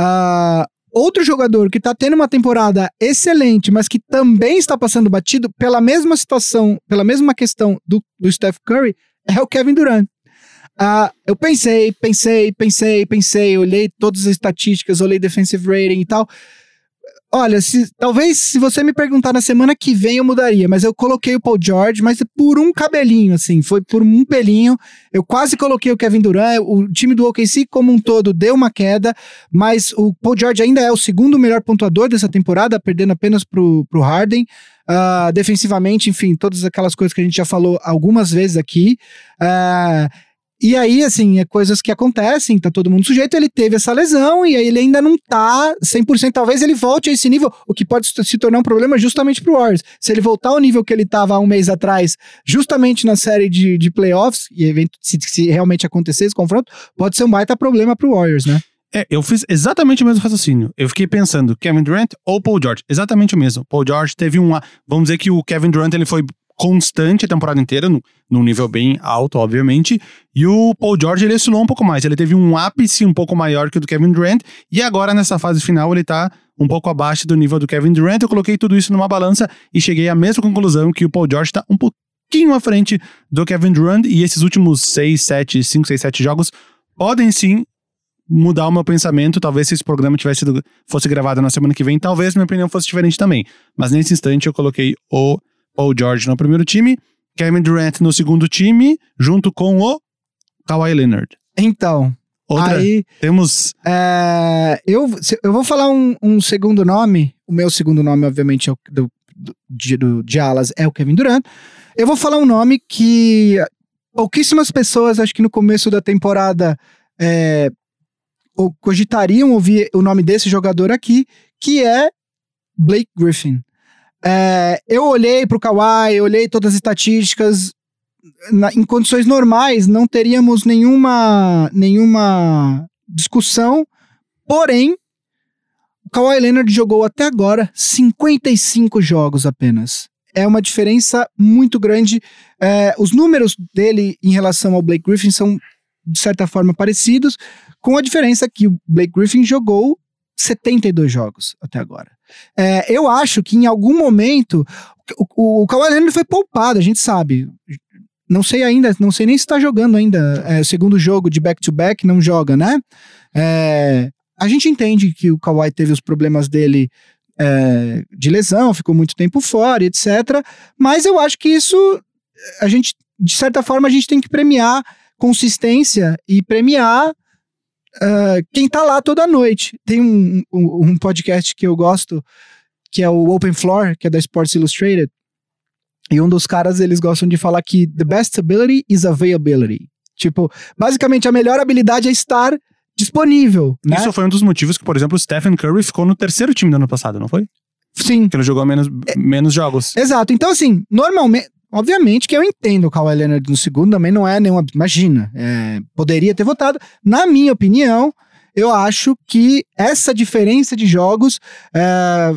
Uh, Outro jogador que tá tendo uma temporada excelente, mas que também está passando batido pela mesma situação, pela mesma questão do, do Steph Curry, é o Kevin Durant. Uh, eu pensei, pensei, pensei, pensei, olhei todas as estatísticas, olhei defensive rating e tal. Olha, se, talvez se você me perguntar na semana que vem eu mudaria, mas eu coloquei o Paul George, mas por um cabelinho, assim, foi por um pelinho. Eu quase coloquei o Kevin Durant, o time do OKC como um todo deu uma queda, mas o Paul George ainda é o segundo melhor pontuador dessa temporada, perdendo apenas pro, pro Harden. Uh, defensivamente, enfim, todas aquelas coisas que a gente já falou algumas vezes aqui. Uh, E aí, assim, é coisas que acontecem, tá todo mundo sujeito, ele teve essa lesão e aí ele ainda não tá 100%, talvez ele volte a esse nível, o que pode se tornar um problema justamente pro Warriors. Se ele voltar ao nível que ele tava há um mês atrás, justamente na série de, de playoffs, e se, se realmente acontecer esse confronto, pode ser um baita problema pro Warriors, né? É, eu fiz exatamente o mesmo raciocínio. Eu fiquei pensando, Kevin Durant ou Paul George? Exatamente o mesmo. Paul George teve um. Vamos dizer que o Kevin Durant ele foi constante a temporada inteira, no, num nível bem alto, obviamente. E o Paul George, ele oscilou um pouco mais. Ele teve um ápice um pouco maior que o do Kevin Durant. E agora, nessa fase final, ele tá um pouco abaixo do nível do Kevin Durant. Eu coloquei tudo isso numa balança e cheguei à mesma conclusão que o Paul George tá um pouquinho à frente do Kevin Durant. E esses últimos 6, 7, 5, 6, 7 jogos podem sim mudar o meu pensamento. Talvez se esse programa tivesse sido, fosse gravado na semana que vem, talvez minha opinião fosse diferente também. Mas nesse instante eu coloquei o Paul George no primeiro time, Kevin Durant no segundo time, junto com o Kawhi Leonard. Então, Outra, aí temos... é, eu, eu vou falar um, um segundo nome, o meu segundo nome, obviamente, é o do, do, de, do- de alas, é o Kevin Durant. Eu vou falar um nome que pouquíssimas pessoas, acho que no começo da temporada, é, ou cogitariam ouvir o nome desse jogador aqui, que é Blake Griffin. É, eu olhei pro Kawhi, eu olhei todas as estatísticas. na- em condições normais, não teríamos nenhuma, nenhuma discussão. Porém, o Kawhi Leonard jogou até agora 55 jogos apenas. É uma diferença muito grande. É, os números dele em relação ao Blake Griffin são, de certa forma, parecidos, com a diferença que o Blake Griffin jogou 72 jogos até agora. É, eu acho que em algum momento o, o, o Kawhi Leonard foi poupado, a gente sabe. Não sei ainda, não sei nem se está jogando ainda. É, segundo jogo de back-to-back não joga, né? É, a gente entende que o Kawhi teve os problemas dele é, de lesão, ficou muito tempo fora, etc. Mas eu acho que isso, a gente, de certa forma, a gente tem que premiar consistência e premiar ah, quem tá lá toda noite. Tem um, um, um podcast que eu gosto, que é o Open Floor, que é da Sports Illustrated. E um dos caras, eles gostam de falar que the best ability is availability. Tipo, basicamente a melhor habilidade é estar disponível, né? Isso foi um dos motivos que, por exemplo, o Stephen Curry ficou no terceiro time do ano passado, não foi? Sim, Porque ele jogou menos, menos jogos. exato. Então, assim, normalmente, obviamente que eu entendo o Kawhi Leonard no segundo, também não é nenhuma, imagina, é, poderia ter votado. Na minha opinião, eu acho que essa diferença de jogos é,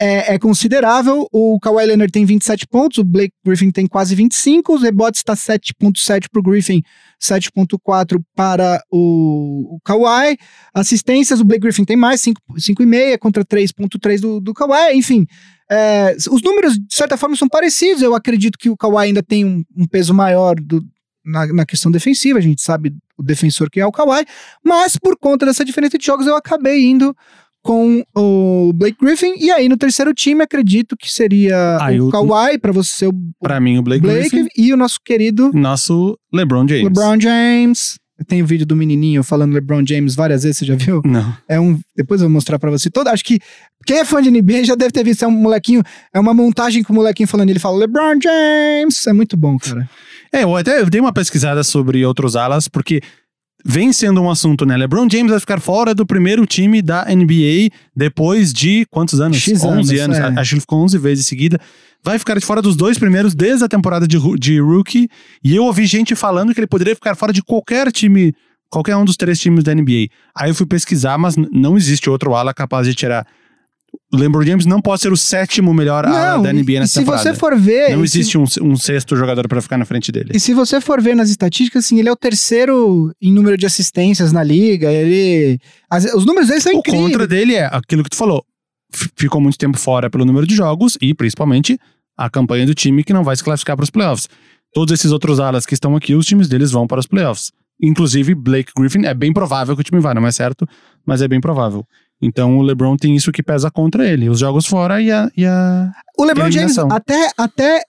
é, é considerável. O Kawhi Leonard tem 27 pontos, o Blake Griffin tem quase 25, os rebotes está 7.7 para o Griffin, 7.4 para o, o Kawhi. Assistências, o Blake Griffin tem mais, 5 5,5 contra 3.3 do, do Kawhi, enfim. é, os números, de certa forma, são parecidos. Eu acredito que o Kawhi ainda tem um, um peso maior do- na, na questão defensiva. A gente sabe o defensor que é o Kawhi. Mas por conta dessa diferença de jogos, eu acabei indo com o Blake Griffin. E aí, no terceiro time, acredito que seria Ah, o eu- Kawhi, para você ser o Pra mim, o Blake, Blake, Griffin, e o nosso querido nosso LeBron James. LeBron James. Tem o vídeo do menininho falando LeBron James várias vezes, você já viu? Não. É um. Depois eu vou mostrar pra você. Todo, acho que quem é fã de NBA já deve ter visto. É um molequinho. É uma montagem com o molequinho falando. Ele fala LeBron James. É muito bom, cara. É, eu até dei uma pesquisada sobre outros alas, porque vem sendo um assunto, né? LeBron James vai ficar fora do primeiro time da NBA depois de quantos anos? X 11 anos, anos. é. Acho que ele ficou 11 vezes seguida. Vai ficar de fora dos dois primeiros desde a temporada de, de rookie. E eu ouvi gente falando que ele poderia ficar fora de qualquer time, qualquer um dos três times da NBA. Aí eu fui pesquisar, mas não existe outro ala capaz de tirar. O LeBron James não pode ser o sétimo melhor ala Não, da e- NBA nessa se temporada. você for ver. Não e se- existe um, um sexto jogador pra ficar na frente dele. E se você for ver nas estatísticas, assim, ele é o terceiro em número de assistências na liga. Ele. as- os números dele são O incríveis. contra dele é aquilo que tu falou. Ficou muito tempo fora pelo número de jogos e, principalmente, a campanha do time que não vai se classificar para os playoffs. Todos esses outros alas que estão aqui, os times deles vão para os playoffs. Inclusive, Blake Griffin, é bem provável que o time vá, não é certo, mas é bem provável. Então, o LeBron tem isso que pesa contra ele: os jogos fora e a. E a... O LeBron James, até, até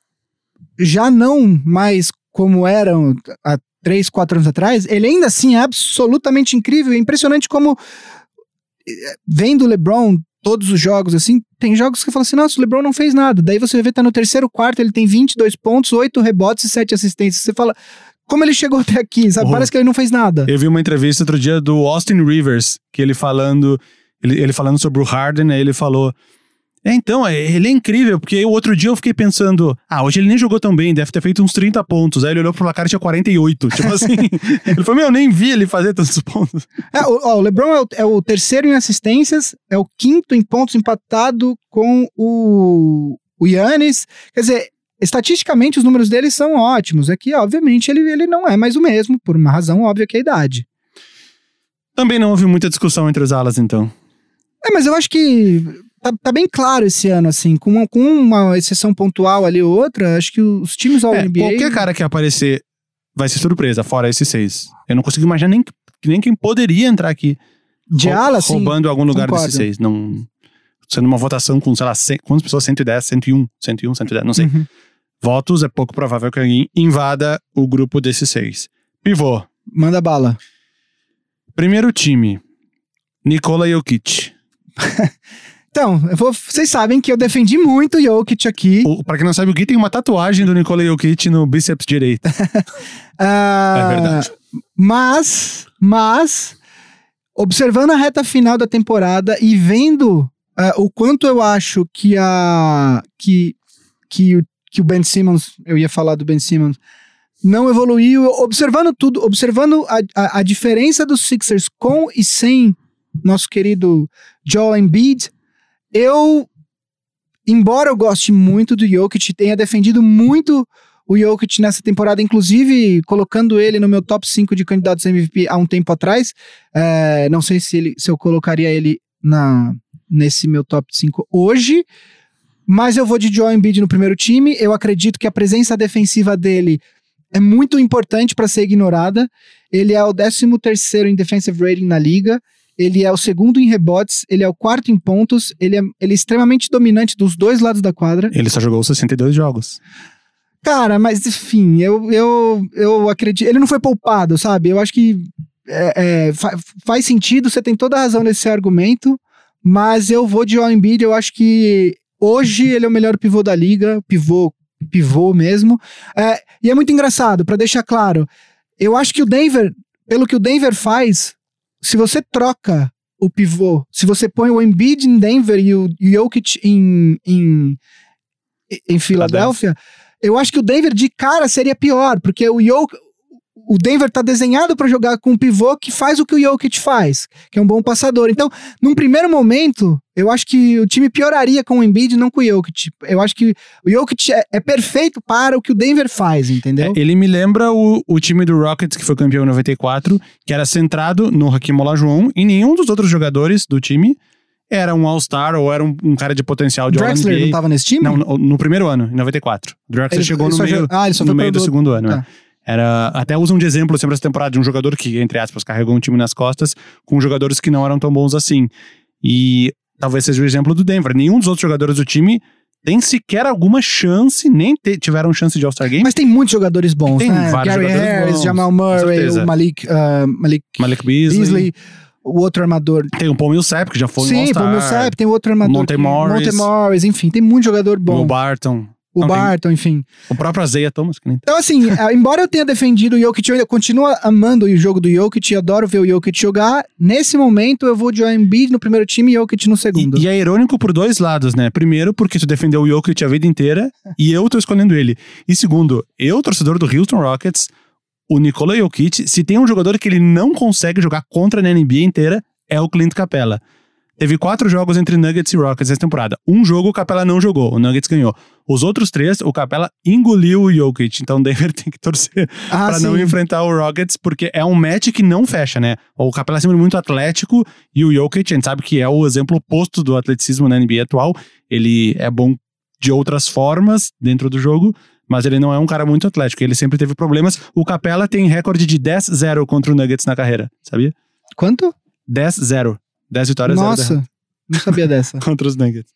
já não mais como eram há três, quatro anos atrás, ele ainda assim é absolutamente incrível. É impressionante como, eh, vendo o LeBron todos os jogos, assim, tem jogos que você fala assim, nossa, o LeBron não fez nada. Daí você vê, tá no terceiro quarto, ele tem 22 pontos, 8 rebotes e 7 assistências. Você fala, como ele chegou até aqui, sabe? Uhum. Parece que ele não fez nada. Eu vi uma entrevista outro dia do Austin Rivers, que ele falando, ele, ele falando sobre o Harden, aí ele falou. É, então, é, ele é incrível, porque o outro dia eu fiquei pensando, ah, hoje ele nem jogou tão bem, deve ter feito uns 30 pontos. Aí ele olhou pro placar e tinha 48. Tipo <laughs> assim, ele falou, meu, eu nem vi ele fazer tantos pontos. É, o, ó, o LeBron é o, é o terceiro em assistências, é o quinto em pontos empatado com o, o Yannis. Quer dizer, estatisticamente os números dele são ótimos. É que, obviamente, ele, ele não é mais o mesmo, por uma razão óbvia que é a idade. Também não houve muita discussão entre os alas, então. É, mas eu acho que tá, tá bem claro esse ano, assim, com uma, com uma exceção pontual ali ou outra, acho que os times ao É, NBA... qualquer cara que aparecer vai ser surpresa, fora esses seis. Eu não consigo imaginar nem, nem quem poderia entrar aqui de rou- ala, assim, roubando algum lugar concordo. desses seis. Não, sendo uma votação com, sei lá, 100, quantas pessoas? 110, 101, 101, 110, não sei. Uhum. Votos, é pouco provável que alguém invada o grupo desses seis. Pivô. Manda bala. Primeiro time. Nikola Jokic. Então, vou- vocês sabem que eu defendi muito o Jokic aqui. O, pra quem não sabe, o Gui tem uma tatuagem do Nikola Jokic no bíceps direito. <laughs> Ah, É verdade. Mas, mas, observando a reta final da temporada e vendo ah, o quanto eu acho que a que, que, o, que o Ben Simmons, eu ia falar do Ben Simmons, não evoluiu, observando tudo, observando a, a, a diferença dos Sixers com e sem nosso querido Joel Embiid, eu, embora eu goste muito do Jokic, tenha defendido muito o Jokic nessa temporada, inclusive colocando ele no meu top 5 de candidatos MVP há um tempo atrás. É, não sei se, ele, se eu colocaria ele na, nesse meu top 5 hoje, mas eu vou de Joel Embiid no primeiro time. Eu acredito que a presença defensiva dele é muito importante para ser ignorada. Ele é o 13 terceiro em defensive rating na liga. Ele é o segundo em rebotes, ele é o quarto em pontos, ele é, ele é extremamente dominante dos dois lados da quadra. Ele só jogou 62 jogos. Cara, mas enfim, eu, eu, eu acredito. Ele não foi poupado, sabe? Eu acho que é, é, fa- faz sentido, você tem toda a razão nesse argumento, mas eu vou de Joel Embiid, eu acho que hoje ele é o melhor pivô da liga, pivô, pivô mesmo. É, e é muito engraçado, pra deixar claro, eu acho que o Denver, pelo que o Denver faz, se você troca o pivô, se você põe o Embiid em Denver e o Jokic em, em, em Filadélfia, eu acho que o Denver de cara seria pior, porque o Jokic, o Denver tá desenhado para jogar com um pivô que faz o que o Jokic faz, que é um bom passador. Então, num primeiro momento, eu acho que o time pioraria com o Embiid, não com o Jokic. Eu acho que o Jokic é, é perfeito para o que o Denver faz, entendeu? É, ele me lembra o, o time do Rockets, que foi campeão em 94, que era centrado no Hakim Olajuwon, e nenhum dos outros jogadores do time era um All-Star ou era um, um cara de potencial de Drexler não All-NBA. tava nesse time? Não, no, no primeiro ano, em 94. O Drexler Ele- chegou ele no meio, jogou- ah, no meio do do- segundo ano. tá. é. Era, até usam de exemplo sempre essa temporada de um jogador que, entre aspas, carregou um time nas costas com jogadores que não eram tão bons assim. E talvez seja o exemplo do Denver. Nenhum dos outros jogadores do time tem sequer alguma chance, nem te- tiveram chance de All-Star Game. Mas tem muitos jogadores bons, Tem né? vários Gary jogadores Harris, bons, Jamal Murray, o Malik, ah, Malik Malik Beasley. Beasley, o outro armador. Tem o Paul Millsap, que já foi um Sim, All-Star. Paul Millsap, tem o outro armador. Monte Morris. Monte Morris, enfim, tem muito jogador O bom. Will Barton. O Não, tem- Barton, enfim. O próprio Azeia Thomas, que nem Então, assim, eh, <laughs> embora eu tenha defendido o Jokic, eu continuo amando o jogo do Jokic adoro ver o Jokic jogar. Nesse momento, eu vou de Embiid no primeiro time e Jokic no segundo. E, e é irônico por dois lados, né? Primeiro, porque tu defendeu o Jokic a vida inteira e eu tô escolhendo ele. E segundo, eu, torcedor do Houston Rockets, o Nikola Jokic, se tem um jogador que ele não consegue jogar contra na NBA inteira, é o Clint Capella. Teve quatro jogos entre Nuggets e Rockets essa temporada. Um jogo o Capella não jogou, o Nuggets ganhou. Os outros três, o Capella engoliu o Jokic. Então o Denver <laughs> tem que torcer ah, pra sim. não enfrentar o Rockets, porque é um match que não fecha, né? O Capela é sempre muito atlético e o Jokic, a gente sabe que é o exemplo oposto do atleticismo na NBA atual. Ele é bom de outras formas dentro do jogo, mas ele não é um cara muito atlético. Ele sempre teve problemas. O Capela tem recorde de 10-0 contra o Nuggets na carreira, sabia? Quanto? 10-0. 10 vitórias, 0 Nossa, não sabia dessa. <laughs> contra os Nuggets.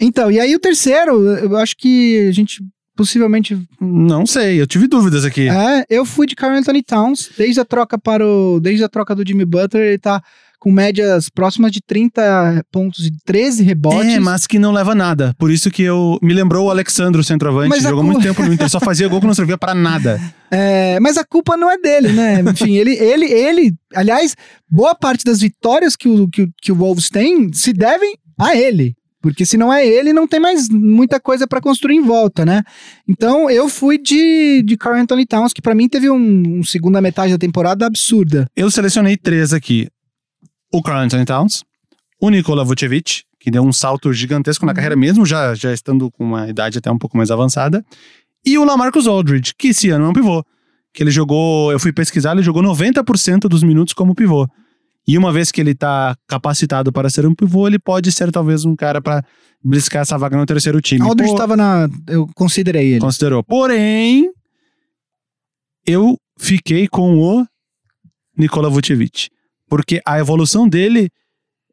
Então, e aí o terceiro, eu acho que a gente possivelmente. Não sei, eu tive dúvidas aqui. É, eu fui de Carl Anthony Towns, desde a troca para o. Desde a troca do Jimmy Butler, ele tá com médias próximas de 30 pontos e 13 rebotes. É, mas que não leva nada. Por isso que eu me lembrou o Alexandro, centroavante, Mas jogou muito tempo no Inter, só fazia gol que não servia pra nada. <laughs> É, mas a culpa não é dele, né? Enfim, ele, ele, ele. Aliás, boa parte das vitórias que o, que, que o Wolves tem se devem a ele. Porque se não é ele, não tem mais muita coisa pra construir em volta, né? Então eu fui de, de Carl Anthony Towns, que pra mim teve um, um segunda metade da temporada absurda. Eu selecionei três aqui. O Carl Anthony Towns, o Nikola Vucevic, que deu um salto gigantesco na carreira, mesmo já, já estando com uma idade até um pouco mais avançada, e o Lamarcus Aldridge, que esse ano é um pivô. Que ele jogou, eu fui pesquisar, ele jogou 90% dos minutos como pivô. E uma vez que ele tá capacitado para ser um pivô, ele pode ser talvez um cara para bliscar essa vaga no terceiro time. Aldridge estava na. Eu considerei ele. Considerou. Porém, eu fiquei com o Nikola Vucevic. Porque a evolução dele,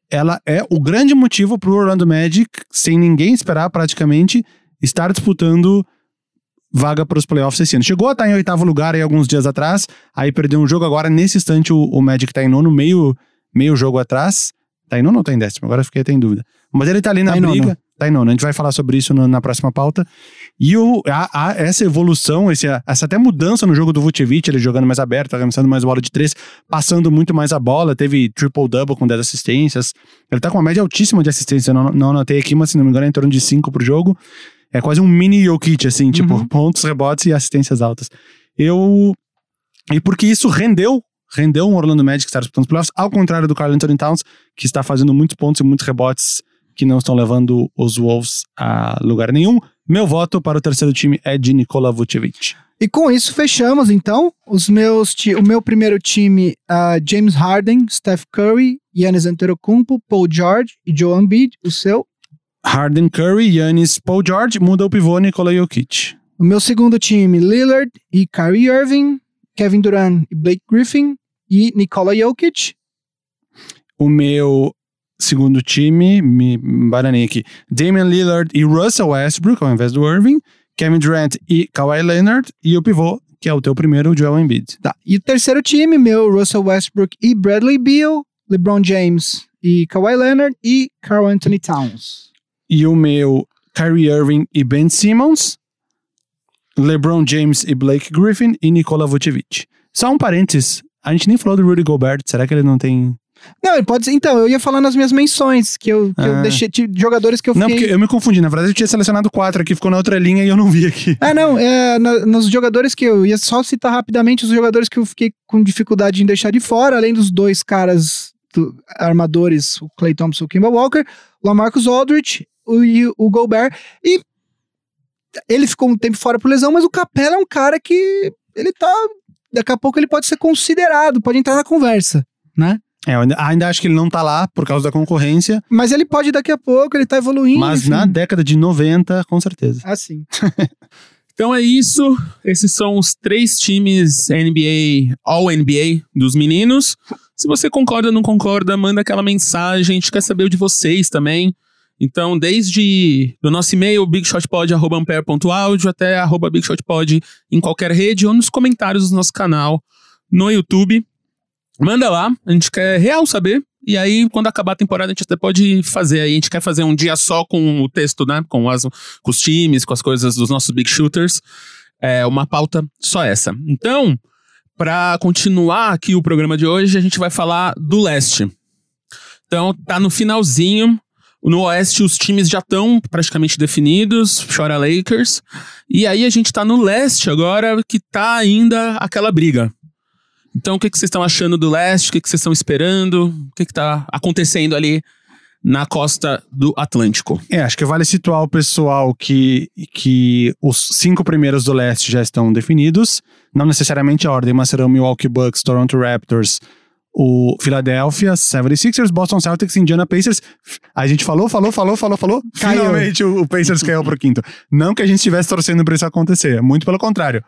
ela é o grande motivo pro Orlando Magic, sem ninguém esperar praticamente, estar disputando vaga para os playoffs esse ano. Chegou a estar em oitavo lugar aí alguns dias atrás, aí perdeu um jogo agora, nesse instante o, o Magic tá em nono, meio, meio jogo atrás. Tá em nono ou tá em décimo? Agora fiquei até em dúvida. Mas ele tá ali na Tá em nono. Tá em nono. A gente vai falar sobre isso no- na próxima pauta. E o, a- a- essa evolução, esse, essa até mudança no jogo do Vucevic, ele jogando mais aberto, arremessando mais bola de três, passando muito mais a bola, teve triple-double com 10 assistências. Ele tá com uma média altíssima de assistência, eu não, não anotei aqui, mas se não me engano é em torno de 5 por jogo. É quase um mini Jokic, assim, tipo, Uhum. <laughs> pontos, rebotes e assistências altas. Eu... E porque isso rendeu, rendeu um Orlando Magic que está disputando os playoffs, ao contrário do Carl Anthony Towns, que está fazendo muitos pontos e muitos rebotes que não estão levando os Wolves a lugar nenhum. Meu voto para o terceiro time é de Nikola Vucevic. E com isso fechamos então os meus o meu primeiro time ah, James Harden, Steph Curry, Giannis Antetokounmpo, Paul George e Joe Embiid. O seu? Harden, Curry, Giannis, Paul George, muda o pivô Nikola Jokic. O meu segundo time Lillard e Kyrie Irving, Kevin Durant e Blake Griffin e Nikola Jokic. O meu segundo time, me bananei aqui, Damian Lillard e Russell Westbrook, ao invés do Irving, Kevin Durant e Kawhi Leonard, e o pivô, que é o teu primeiro, o Joel Embiid. Tá. E o terceiro time, meu Russell Westbrook e Bradley Beal, LeBron James e Kawhi Leonard e Carl Anthony Towns. E o meu, Kyrie Irving e Ben Simmons, LeBron James e Blake Griffin e Nikola Vucevic. Só um parênteses, a gente nem falou do Rudy Gobert, será que ele não tem... Não, ele pode ser. Então, eu ia falar nas minhas menções, que eu, que eu Ah. deixei de jogadores que eu Não, fiquei. porque eu me confundi, na verdade eu tinha selecionado quatro aqui, ficou na outra linha e eu não vi aqui. Ah, não, é, na- nos jogadores que eu ia só citar rapidamente os jogadores que eu fiquei com dificuldade em deixar de fora, além dos dois caras do- armadores, o Clay Thompson e o Kemba Walker, o Lamarcus Aldridge o, e o Gobert. E ele ficou um tempo fora por lesão, mas o Capela é um cara que ele tá. Daqui a pouco ele pode ser considerado, pode entrar na conversa, né? É, ainda, acho que ele não tá lá por causa da concorrência, Mas ele pode daqui a pouco, ele tá evoluindo. mas enfim. na década de 90, com certeza. Assim. <laughs> Então é isso. Esses são os três times NBA, All NBA dos meninos. Se você concorda ou não concorda, manda aquela mensagem. A gente quer saber o de vocês também. Então, desde do nosso e-mail, bigshotpod.ampere.audio até arroba bigshotpod em qualquer rede ou nos comentários do nosso canal no YouTube. Manda lá, a gente quer real saber. E aí, quando acabar a temporada, a gente até pode fazer aí. A gente quer fazer um dia só com o texto, né? Com, as, com os times, com as coisas dos nossos big shooters. É uma pauta só essa. Então, para continuar aqui o programa de hoje, a gente vai falar do leste. Então, tá no finalzinho. No oeste, os times já estão praticamente definidos. Chora Lakers. E aí, a gente tá no leste agora, que tá ainda aquela briga. Então, o que, que vocês estão achando do leste? O que, que vocês estão esperando? O que, que tá acontecendo ali na costa do Atlântico? É, acho que vale situar o pessoal que, que os cinco primeiros do leste já estão definidos. Não necessariamente a ordem, mas serão Milwaukee Bucks, Toronto Raptors, o Philadelphia 76ers, Boston Celtics, Indiana Pacers. A gente falou, falou, falou, falou, falou. Caiu. Finalmente o, o Pacers caiu pro quinto. Não que a gente estivesse torcendo pra isso acontecer, muito pelo contrário.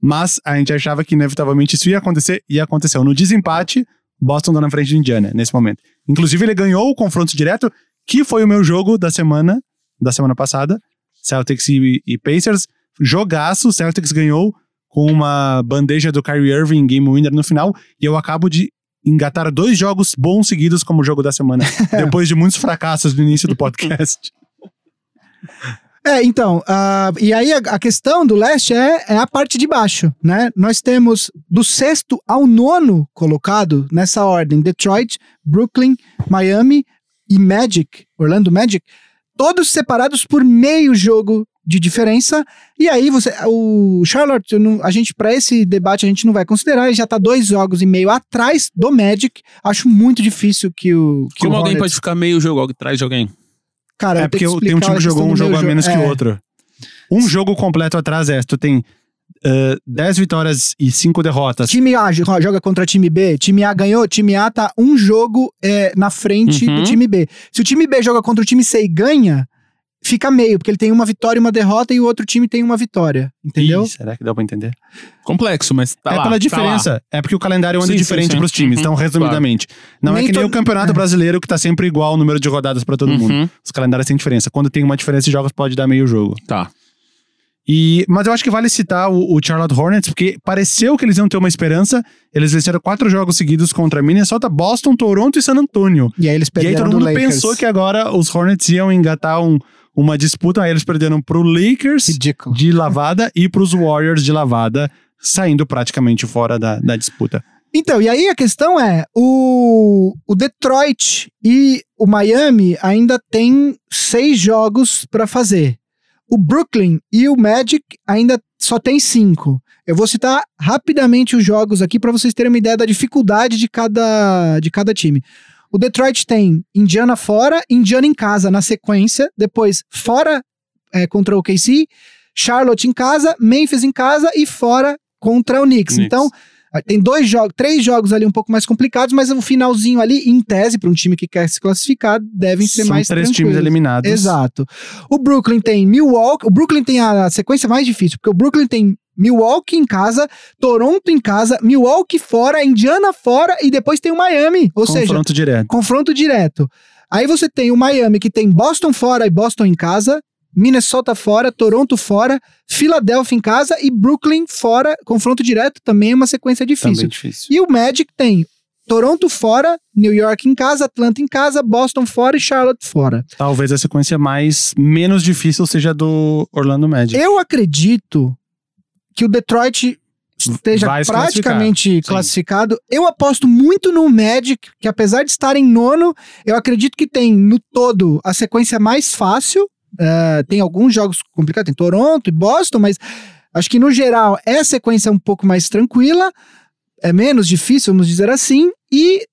Mas a gente achava que inevitavelmente isso ia acontecer e aconteceu. No desempate, Boston tá na frente do Indiana nesse momento. Inclusive, ele ganhou o confronto direto, que foi o meu jogo da semana, da semana passada. Celtics e, e Pacers. Jogaço, Celtics ganhou com uma bandeja do Kyrie Irving, game winner no final. E eu acabo de engataram dois jogos bons seguidos como jogo da semana, <laughs> depois de muitos fracassos no início do podcast. <laughs> É, então, ah, e aí a, a questão do leste é, é a parte de baixo, né? Nós temos do sexto ao nono colocado nessa ordem: Detroit, Brooklyn, Miami e Magic, Orlando Magic, todos separados por meio jogo de diferença. E aí você, o Charlotte, não- a gente para esse debate a gente não vai considerar, ele já tá dois jogos e meio atrás do Magic. Acho muito difícil que o que Como o alguém Hornets- pode ficar meio jogo atrás de alguém? Cara, É porque que tem um time que jogou um jogo a menos que é. o outro. Um jogo completo atrás é, tu tem eh, 10 vitórias e 5 derrotas. Time A jo- joga contra time B, time A ganhou, time A tá um jogo é, na frente Uhum. do time B. Se o time B joga contra o time C e ganha, fica meio, porque ele tem uma vitória e uma derrota e o outro time tem uma vitória, entendeu? Ih, será que dá pra entender? Complexo, mas tá é lá, pela tá diferença. É porque o calendário anda Sim, diferente sim. pros times. Uhum, Então, resumidamente. Não Nem é que nem to- o campeonato é. brasileiro que tá sempre igual o número de rodadas pra todo lá. mundo. Uhum. Os calendários têm diferença. Quando tem uma diferença de jogos, pode dar meio jogo. Tá. E, mas eu acho que vale citar o, o Charlotte Hornets, porque pareceu que eles iam ter uma esperança. Eles venceram quatro jogos seguidos contra Minnesota, Boston, Toronto e San Antonio. E aí eles E aí perderam todo do mundo Lakers. pensou que agora os Hornets iam engatar um- uma disputa, aí eles perderam pro Lakers Ridículo. de lavada e pros Warriors de lavada, saindo praticamente fora da, da disputa. Então, e aí a questão é, o, o Detroit e o Miami ainda tem seis jogos pra fazer. O Brooklyn e o Magic ainda só tem cinco. Eu vou citar rapidamente os jogos aqui pra vocês terem uma ideia da dificuldade de cada, de cada time. O Detroit tem Indiana fora, Indiana em casa na sequência, depois fora é, contra o KC, Charlotte em casa, Memphis em casa e fora contra o Knicks. Knicks. Então, tem dois jogos, três jogos ali um pouco mais complicados, mas o finalzinho ali, em tese, para um time que quer se classificar, devem ser São mais três times tranquilos. eliminados. Exato. O Brooklyn tem Milwaukee. O Brooklyn tem a sequência mais difícil, porque o Brooklyn tem Milwaukee em casa, Toronto em casa, Milwaukee fora, Indiana fora e depois tem o Miami. Ou seja, Confronto direto. confronto direto. Aí você tem o Miami que tem Boston fora e Boston em casa, Minnesota fora, Toronto fora, Filadélfia em casa e Brooklyn fora, confronto direto também é uma sequência difícil. Também difícil. E o Magic tem Toronto fora, New York em casa, Atlanta em casa, Boston fora e Charlotte fora. Talvez a sequência mais menos difícil seja a do Orlando Magic. Eu acredito que o Detroit esteja Vai praticamente classificado. Eu aposto muito no Magic, que apesar de estar em nono, eu acredito que tem no todo a sequência mais fácil. É, tem alguns jogos complicados, tem Toronto e Boston, mas acho que no geral é a sequência um pouco mais tranquila, é menos difícil, vamos dizer assim. E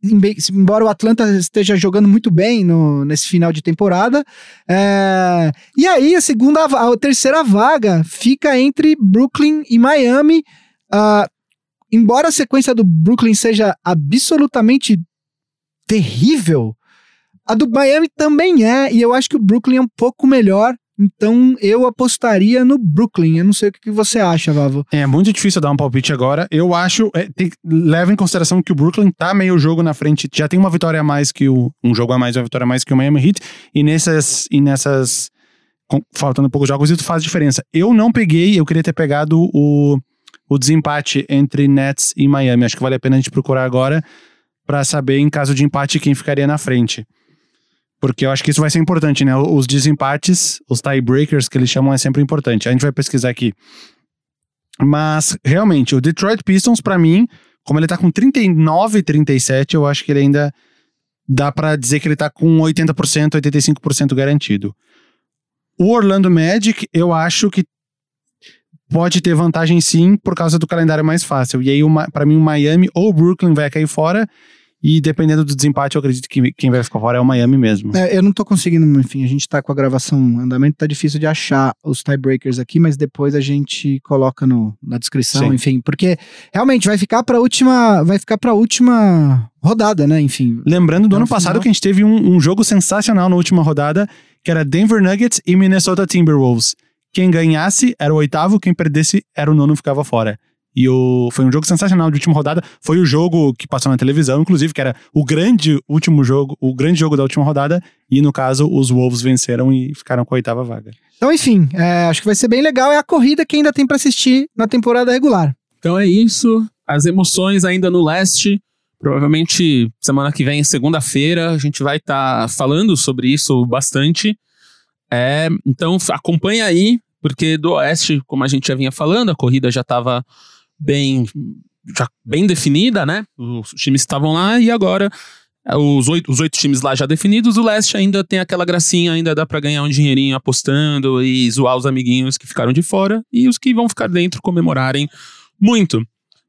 embora o Atlanta esteja jogando muito bem no- nesse final de temporada, é, e aí a segunda, a terceira vaga fica entre Brooklyn e Miami. Ah, embora a sequência do Brooklyn seja absolutamente terrível, a do Miami também é, e eu acho que o Brooklyn é um pouco melhor. Então eu apostaria no Brooklyn. Eu não sei o que você acha, Vavo. É muito difícil dar um palpite agora. Eu acho. é, tem- leva em consideração que o Brooklyn tá meio jogo na frente. Já tem uma vitória a mais que o. Um jogo a mais, uma vitória a mais que o Miami Heat. E nessas. E nessas com- faltando poucos jogos, isso faz diferença. Eu não peguei, eu queria ter pegado o, o desempate entre Nets e Miami. Acho que vale a pena a gente procurar agora pra saber, em caso de empate, quem ficaria na frente. Porque eu acho que isso vai ser importante, né? Os desempates, os tiebreakers que eles chamam, é sempre importante. A gente vai pesquisar aqui. Mas, realmente, o Detroit Pistons, pra mim, como ele tá com 39 e 37, eu acho que ele ainda dá pra dizer que ele tá com 80%, 85% garantido. O Orlando Magic, eu acho que pode ter vantagem sim, por causa do calendário mais fácil. E aí, pra mim, o Miami ou o Brooklyn vai cair fora. E dependendo do desempate, eu acredito que quem vai ficar fora é o Miami mesmo. É, eu não tô conseguindo, enfim, a gente tá com a gravação em andamento, tá difícil de achar os tiebreakers aqui, mas depois a gente coloca no, na descrição, Sim. enfim, porque realmente vai ficar pra última, vai ficar pra última rodada, né, enfim. Lembrando do No ano passado final- que a gente teve um, um jogo sensacional na última rodada, que era Denver Nuggets e Minnesota Timberwolves. Quem ganhasse era o oitavo, quem perdesse era o nono ficava fora. E o, foi um jogo sensacional de última rodada. Foi o jogo que passou na televisão, inclusive, que era o grande último jogo, o grande jogo da última rodada. E no caso, os Wolves venceram e ficaram com a oitava vaga. Então, enfim, é, acho que vai ser bem legal, é a corrida que ainda tem pra assistir na temporada regular. Então é isso. As emoções ainda no leste. Provavelmente semana que vem, segunda-feira, a gente vai estar tá falando sobre isso bastante. É, então acompanha aí, porque do Oeste, como a gente já vinha falando, a corrida já estava bem, já bem definida, né? Os times estavam lá e agora os oito, os oito times lá já definidos, o leste ainda tem aquela gracinha, ainda dá para ganhar um dinheirinho apostando e zoar os amiguinhos que ficaram de fora e os que vão ficar dentro comemorarem muito.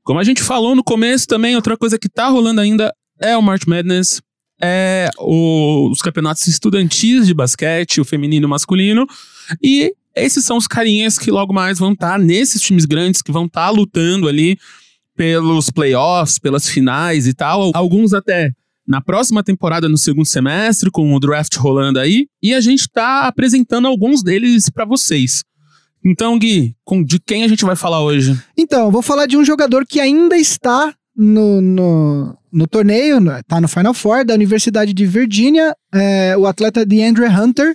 Como a gente falou no começo também, outra coisa que tá rolando ainda é o March Madness, é o, os campeonatos estudantis de basquete, o feminino e o masculino, e esses são os carinhas que logo mais vão estar tá nesses times grandes, que vão estar tá lutando ali pelos playoffs, pelas finais e tal. Alguns até na próxima temporada, no segundo semestre, com o draft rolando aí, e a gente está apresentando alguns deles para vocês. Então, Gui, com, de quem a gente vai falar hoje? Então, vou falar de um jogador que ainda está no, no, no torneio, está no Final Four da Universidade de Virgínia, é, o atleta DeAndre Hunter.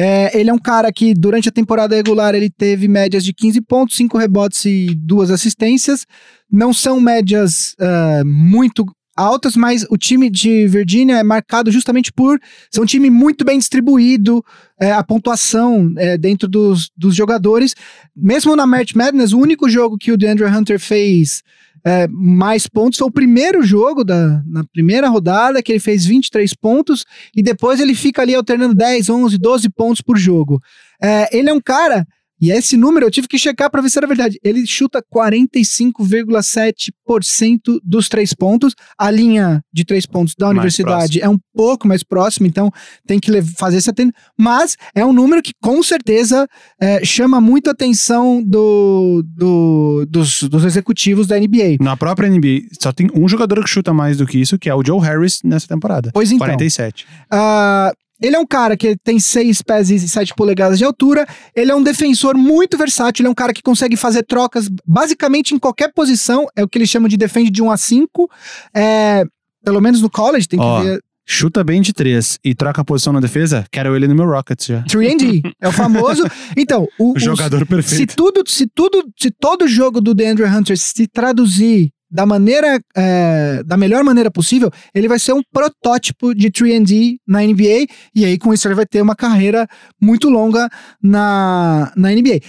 É, ele é um cara que, durante a temporada regular, ele teve médias de 15 pontos, 5 rebotes e 2 assistências. Não são médias uh, muito altas, mas o time de Virgínia é marcado justamente por ser um time muito bem distribuído, é, a pontuação é, dentro dos, dos jogadores. Mesmo na March Madness, o único jogo que o DeAndre Hunter fez é, mais pontos foi o primeiro jogo da na primeira rodada, que ele fez 23 pontos, e depois ele fica ali alternando 10, 11, 12 pontos por jogo. É, ele é um cara e esse número eu tive que checar para ver se era verdade. Ele chuta 45,7% dos três pontos. A linha de três pontos da universidade é um pouco mais próxima, então tem que fazer esse atendimento. Mas é um número que com certeza é, chama muito a atenção do, do, dos, dos executivos da NBA. Na própria NBA, só tem um jogador que chuta mais do que isso, que é o Joe Harris nessa temporada. Pois então. 47. Uh, ele é um cara que tem 6 pés e 7 polegadas de altura. Ele é um defensor muito versátil. Ele é um cara que consegue fazer trocas basicamente em qualquer posição. É o que eles chamam de defende de 1 a 5. É, pelo menos no college, tem que oh. ver. Chuta bem de três e troca a posição na defesa, quero ele no meu Rockets já. 3D, é o famoso. <laughs> Então, o, o jogador os, perfeito. Se tudo, se tudo, se todo jogo do DeAndre Hunter se traduzir da maneira, é, da melhor maneira possível, ele vai ser um protótipo de 3D na NBA, e aí com isso ele vai ter uma carreira muito longa na, na NBA.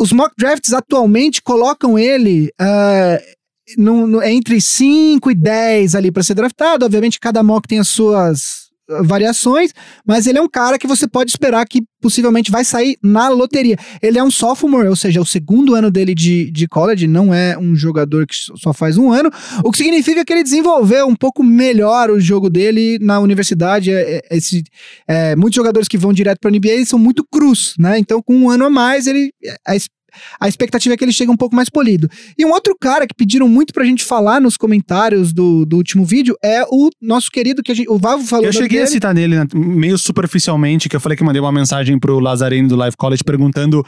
Os mock drafts atualmente colocam ele uh, no, no, entre 5 e 10 ali para ser draftado. Obviamente, cada mock tem as suas variações, mas ele é um cara que você pode esperar que possivelmente vai sair na loteria. Ele é um sophomore, ou seja, é o segundo ano dele de, de college, não é um jogador que só faz um ano, o que significa que ele desenvolveu um pouco melhor o jogo dele na universidade. É, é, esse, é, muitos jogadores que vão direto para a NBA são muito cruz, né? Então, com um ano a mais, ele a a expectativa é que ele chegue um pouco mais polido. E um outro cara que pediram muito pra gente falar nos comentários do, do último vídeo é o nosso querido, que gente, o Vavo falou. Eu cheguei dele. a citar nele né, meio superficialmente, que eu falei que mandei uma mensagem pro Lazareno do Live College perguntando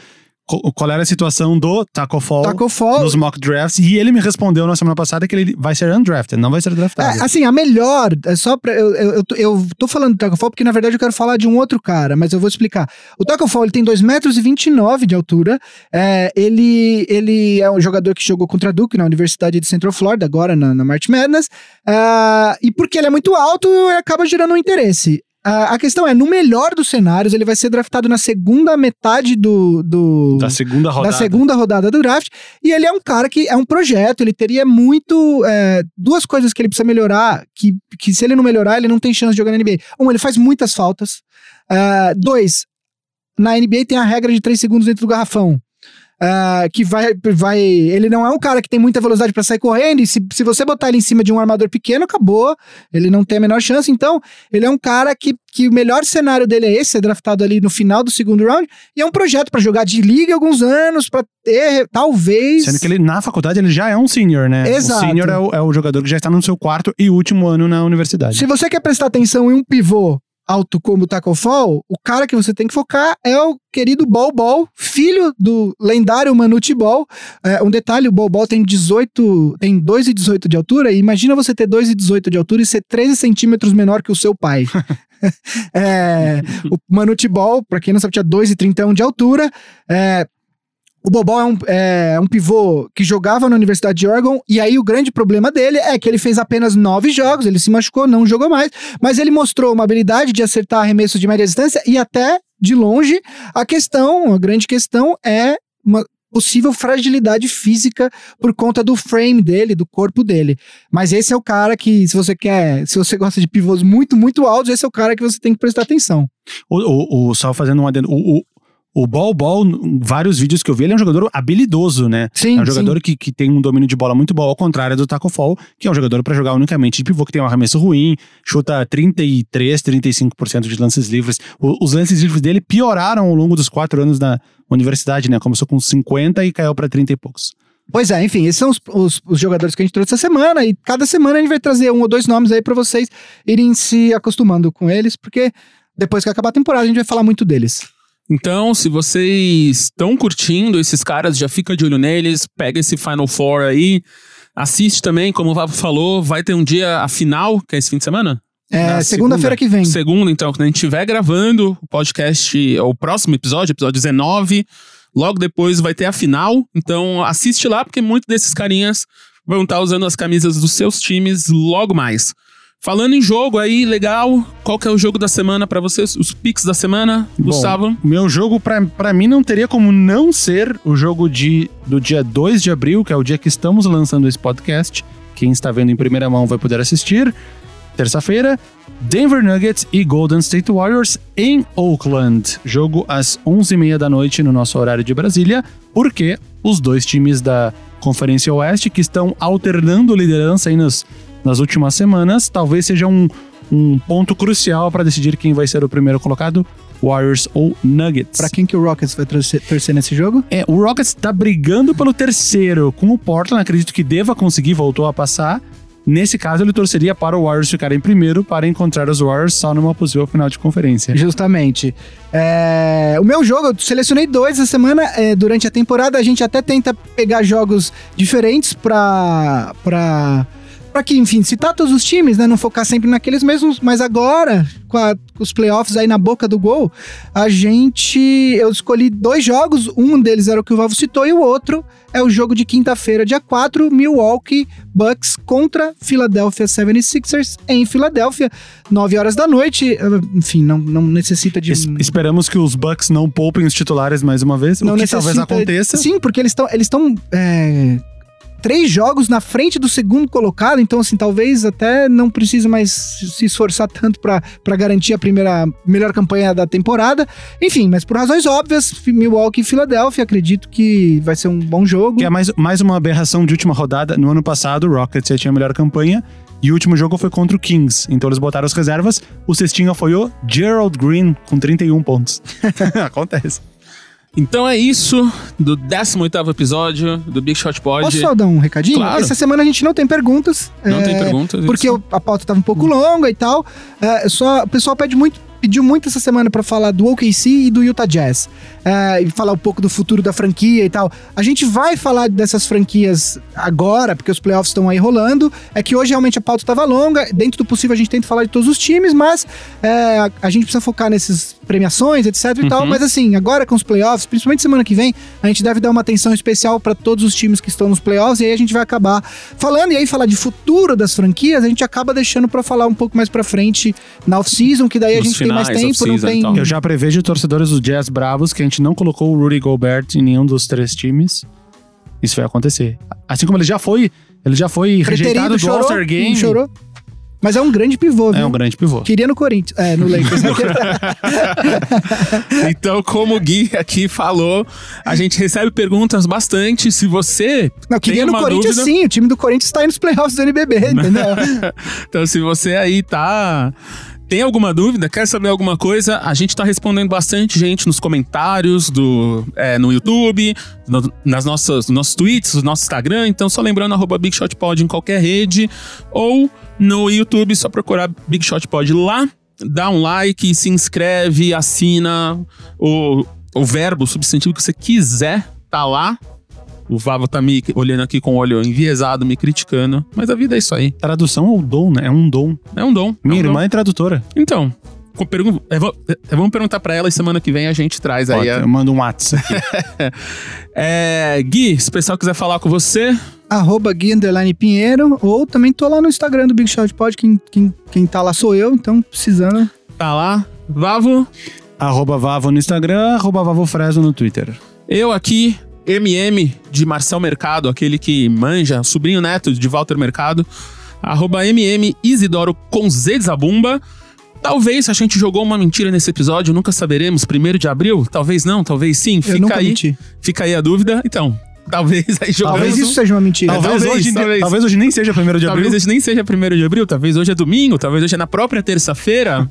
qual era a situação do Taco Fall, Taco Fall nos mock drafts e ele me respondeu na semana passada que ele vai ser undrafted, não vai ser draftado. É, assim, a melhor, é só pra, eu, eu, eu, tô falando do Taco Fall porque na verdade eu quero falar de um outro cara, mas eu vou explicar. O Taco Fall ele tem 2 metros e 29 de altura, é, ele, ele é um jogador que jogou contra Duke na Universidade de Central Florida, agora na, na March Madness, uh, e porque ele é muito alto, acaba gerando um interesse. A, a questão é, no melhor dos cenários, ele vai ser draftado na segunda metade do, do da segunda rodada. Da segunda rodada do draft. E ele é um cara que é um projeto, ele teria muito. É, duas coisas que ele precisa melhorar, que, que se ele não melhorar, ele não tem chance de jogar na NBA. Um, ele faz muitas faltas. Uh, dois, na NBA tem a regra de três segundos dentro do garrafão. Uh, que vai, vai. Ele não é um cara que tem muita velocidade para sair correndo, e se, se você botar ele em cima de um armador pequeno, acabou. Ele não tem a menor chance. Então, ele é um cara que, que o melhor cenário dele é esse, ser draftado ali no final do segundo round, e é um projeto para jogar de liga alguns anos, para ter, talvez. Sendo que ele, na faculdade, ele já é um senior, né? Exato. O senior é o, é o jogador que já está no seu quarto e último ano na universidade. Se você quer prestar atenção em um pivô alto como o Taco Fall, o cara que você tem que focar é o querido Bol Bol, filho do lendário Manute Bol. É, um detalhe, o Bol Bol tem 18, tem 2,18 de altura, e imagina você ter 2,18 de altura e ser 13 centímetros menor que o seu pai. <laughs> <laughs> é, o Manute Bol, pra quem não sabe, tinha 2,31 de altura. É, O Bobol é um, é um pivô que jogava na Universidade de Oregon, e aí o grande problema dele é que ele fez apenas nove jogos, ele se machucou, não jogou mais, mas ele mostrou uma habilidade de acertar arremessos de média distância e até de longe. A questão, a grande questão é uma possível fragilidade física por conta do frame dele, do corpo dele. Mas esse é o cara que, se você quer, se você gosta de pivôs muito, muito altos, esse é o cara que você tem que prestar atenção. O, o, o só fazendo um adendo, o, o, Ball Ball, vários vídeos que eu vi, ele é um jogador habilidoso, né? Sim, é um jogador que, que tem um domínio de bola muito bom, ao contrário do Taco Fall, que é um jogador para jogar unicamente de pivô, que tem um arremesso ruim, chuta 33, 35% de lances livres. O- os lances livres dele pioraram ao longo dos quatro anos na universidade, né? Começou com 50 e caiu para 30 e poucos. Pois é, enfim, esses são os, os- os jogadores que a gente trouxe essa semana, e cada semana a gente vai trazer um ou dois nomes aí pra vocês irem se acostumando com eles, porque depois que acabar a temporada a gente vai falar muito deles. Então, se vocês estão curtindo esses caras, já fica de olho neles, pega esse Final Four aí, assiste também, como o Vavo falou, vai ter um dia a final, que é esse fim de semana? É, segunda-feira que vem. Segunda, então, quando a gente estiver gravando o podcast, o próximo episódio, episódio 19, logo depois vai ter a final. Então, assiste lá, porque muitos desses carinhas vão estar usando as camisas dos seus times logo mais. Falando em jogo aí, legal. Qual que é o jogo da semana pra vocês? Os picks da semana, Gustavo? Meu jogo, pra, pra mim, não teria como não ser o jogo de, do dia 2 de abril, que é o dia que estamos lançando esse podcast. Quem está vendo em primeira mão vai poder assistir. Terça-feira, Denver Nuggets e Golden State Warriors em Oakland. Jogo às 11h30 da noite no nosso horário de Brasília, porque os dois times da Conferência Oeste, que estão alternando liderança aí nas, nas últimas semanas, talvez seja um, um ponto crucial para decidir quem vai ser o primeiro colocado, Warriors ou Nuggets. Pra quem que o Rockets vai torcer, torcer nesse jogo? É, o Rockets tá brigando pelo terceiro com o Portland, acredito que deva conseguir, voltou a passar. Nesse caso, ele torceria para o Warriors ficar em primeiro para encontrar os Warriors só numa possível final de conferência. Justamente. É, o meu jogo, eu selecionei dois essa semana. é, durante a temporada, a gente até tenta pegar jogos diferentes pra. pra Pra que, enfim, citar todos os times, né? Não focar sempre naqueles mesmos. Mas agora, com, a- com os playoffs aí na boca do gol, a gente. Eu escolhi dois jogos. Um deles era o que o Valvo citou, e o outro é o jogo de quinta-feira, dia 4, Milwaukee Bucks contra Philadelphia 76ers em Filadélfia, 9 horas da noite. Enfim, não, não necessita de. Es- esperamos que os Bucks não poupem os titulares mais uma vez, não o que necessita- talvez aconteça. Sim, porque eles estão. Eles estão. é, Três jogos na frente do segundo colocado, então assim, talvez até não precise mais se esforçar tanto pra pra garantir a primeira melhor campanha da temporada. Enfim, mas por razões óbvias, Milwaukee e Filadélfia, acredito que vai ser um bom jogo. Que é mais, mais uma aberração de última rodada. No ano passado, o Rockets já tinha a melhor campanha. E o último jogo foi contra o Kings. Então eles botaram as reservas. O cestinha foi o Gerald Green, com 31 pontos. <laughs> <laughs> Acontece. Então é isso do 18º episódio do Big Shot Pod. Posso só dar um recadinho? Claro. Essa semana a gente não tem perguntas. Não tem é, perguntas. Porque isso. a pauta tava um pouco longa e tal. É, só, o pessoal pede muito, pediu muito essa semana pra falar do OKC e do Utah Jazz. É, e falar um pouco do futuro da franquia e tal. A gente vai falar dessas franquias agora, porque os playoffs estão aí rolando. É que hoje realmente a pauta tava longa. Dentro do possível a gente tenta falar de todos os times, mas é, a, a gente precisa focar nesses premiações, etc e tal. Uhum. Mas assim, agora com os playoffs, principalmente semana que vem, a gente deve dar uma atenção especial pra todos os times que estão nos playoffs. E aí a gente vai acabar falando. E aí falar de futuro das franquias, a gente acaba deixando pra falar um pouco mais pra frente na off-season, que daí a gente tem mais tempo, não tem... Eu já prevejo torcedores dos Jazz bravos que a gente não colocou o Rudy Gobert em nenhum dos três times. Isso vai acontecer. Assim como ele já foi, ele já foi rejeitado do chorou, All-Star Game. chorou. Mas é um grande pivô, viu? É um grande pivô. Queria no Corinthians. É, no Lakers. <laughs> Então, como o Gui aqui falou, a gente recebe perguntas bastante. Se você Não, queria tem no Corinthians dúvida, sim. O time do Corinthians tá aí nos playoffs do NBB, <laughs> entendeu? então se você aí tá tem alguma dúvida, quer saber alguma coisa, a gente tá respondendo bastante gente nos comentários do é, no YouTube, no- nas nossas, nos nossos tweets, no nosso Instagram. Então, só lembrando, arroba Big Shot Pod em qualquer rede. Ou no YouTube, só procurar Big Shot Pod lá. Dá um like, se inscreve, assina. O, o verbo, o substantivo que você quiser, tá lá. O Vavo tá me olhando aqui com o olho enviesado, me criticando. Mas a vida é isso aí. Tradução é o dom, né? É um dom. É um dom. é Minha um dom. irmã é tradutora. Então, pergun- é, vou- é, vamos perguntar pra ela e semana que vem a gente traz aí. Ó, a- Eu mando um WhatsApp. <laughs> É, Gui, se o pessoal quiser falar com você, Arroba Gui Underline Pinheiro, ou também tô lá no Instagram do Big Shot Pod, quem, quem, quem tá lá sou eu, então precisando. tá lá. Vavo, arroba Vavo no Instagram, arroba Vavo Fresno no Twitter. eu aqui, MM de Marcel Mercado, aquele que manja, sobrinho neto de Walter Mercado. Arroba MM Isidoro com Z de Zabumba. Talvez a gente jogou uma mentira nesse episódio, nunca saberemos. Primeiro de abril? Talvez não, talvez sim. Fica aí, menti. fica aí a dúvida. Então, talvez aí jogamos. Talvez isso seja uma mentira. Talvez, talvez, hoje, talvez. talvez hoje nem seja primeiro de Talvez abril. hoje nem seja primeiro de abril, talvez hoje é domingo, talvez hoje é na própria terça-feira.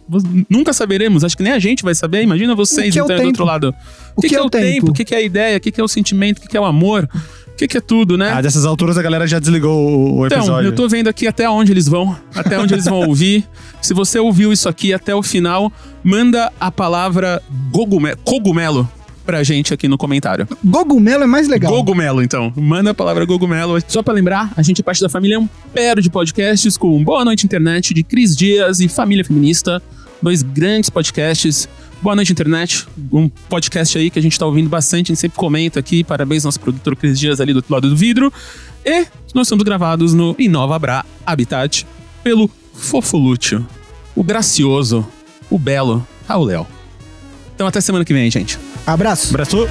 Nunca saberemos, acho que nem a gente vai saber. Imagina vocês que é então do tempo? outro lado. O que é o tempo? O que que é a ideia? O que que é o sentimento? O que que é o amor? O que que é tudo, né? Ah, dessas alturas a galera já desligou o, Então, episódio. eu tô vendo aqui até onde eles vão, até onde eles vão ouvir. <laughs> Se você ouviu isso aqui até o final, manda a palavra gogume- cogumelo pra gente aqui no comentário. Gogumelo é mais legal. Gogumelo, então. Manda a palavra Gogumelo. Só pra lembrar, a gente é parte da família Ampero de podcasts com Boa Noite Internet, de Cris Dias e Família Feminista. Dois grandes podcasts. Boa Noite Internet, um podcast aí que a gente tá ouvindo bastante, a gente sempre comenta aqui. Parabéns ao nosso produtor Cris Dias ali do outro lado do vidro. E nós somos gravados no Inova Bra Habitat pelo Fofolúcio, o gracioso, o belo Raul Léo. Então até semana que vem, gente. Abraço. Abraço.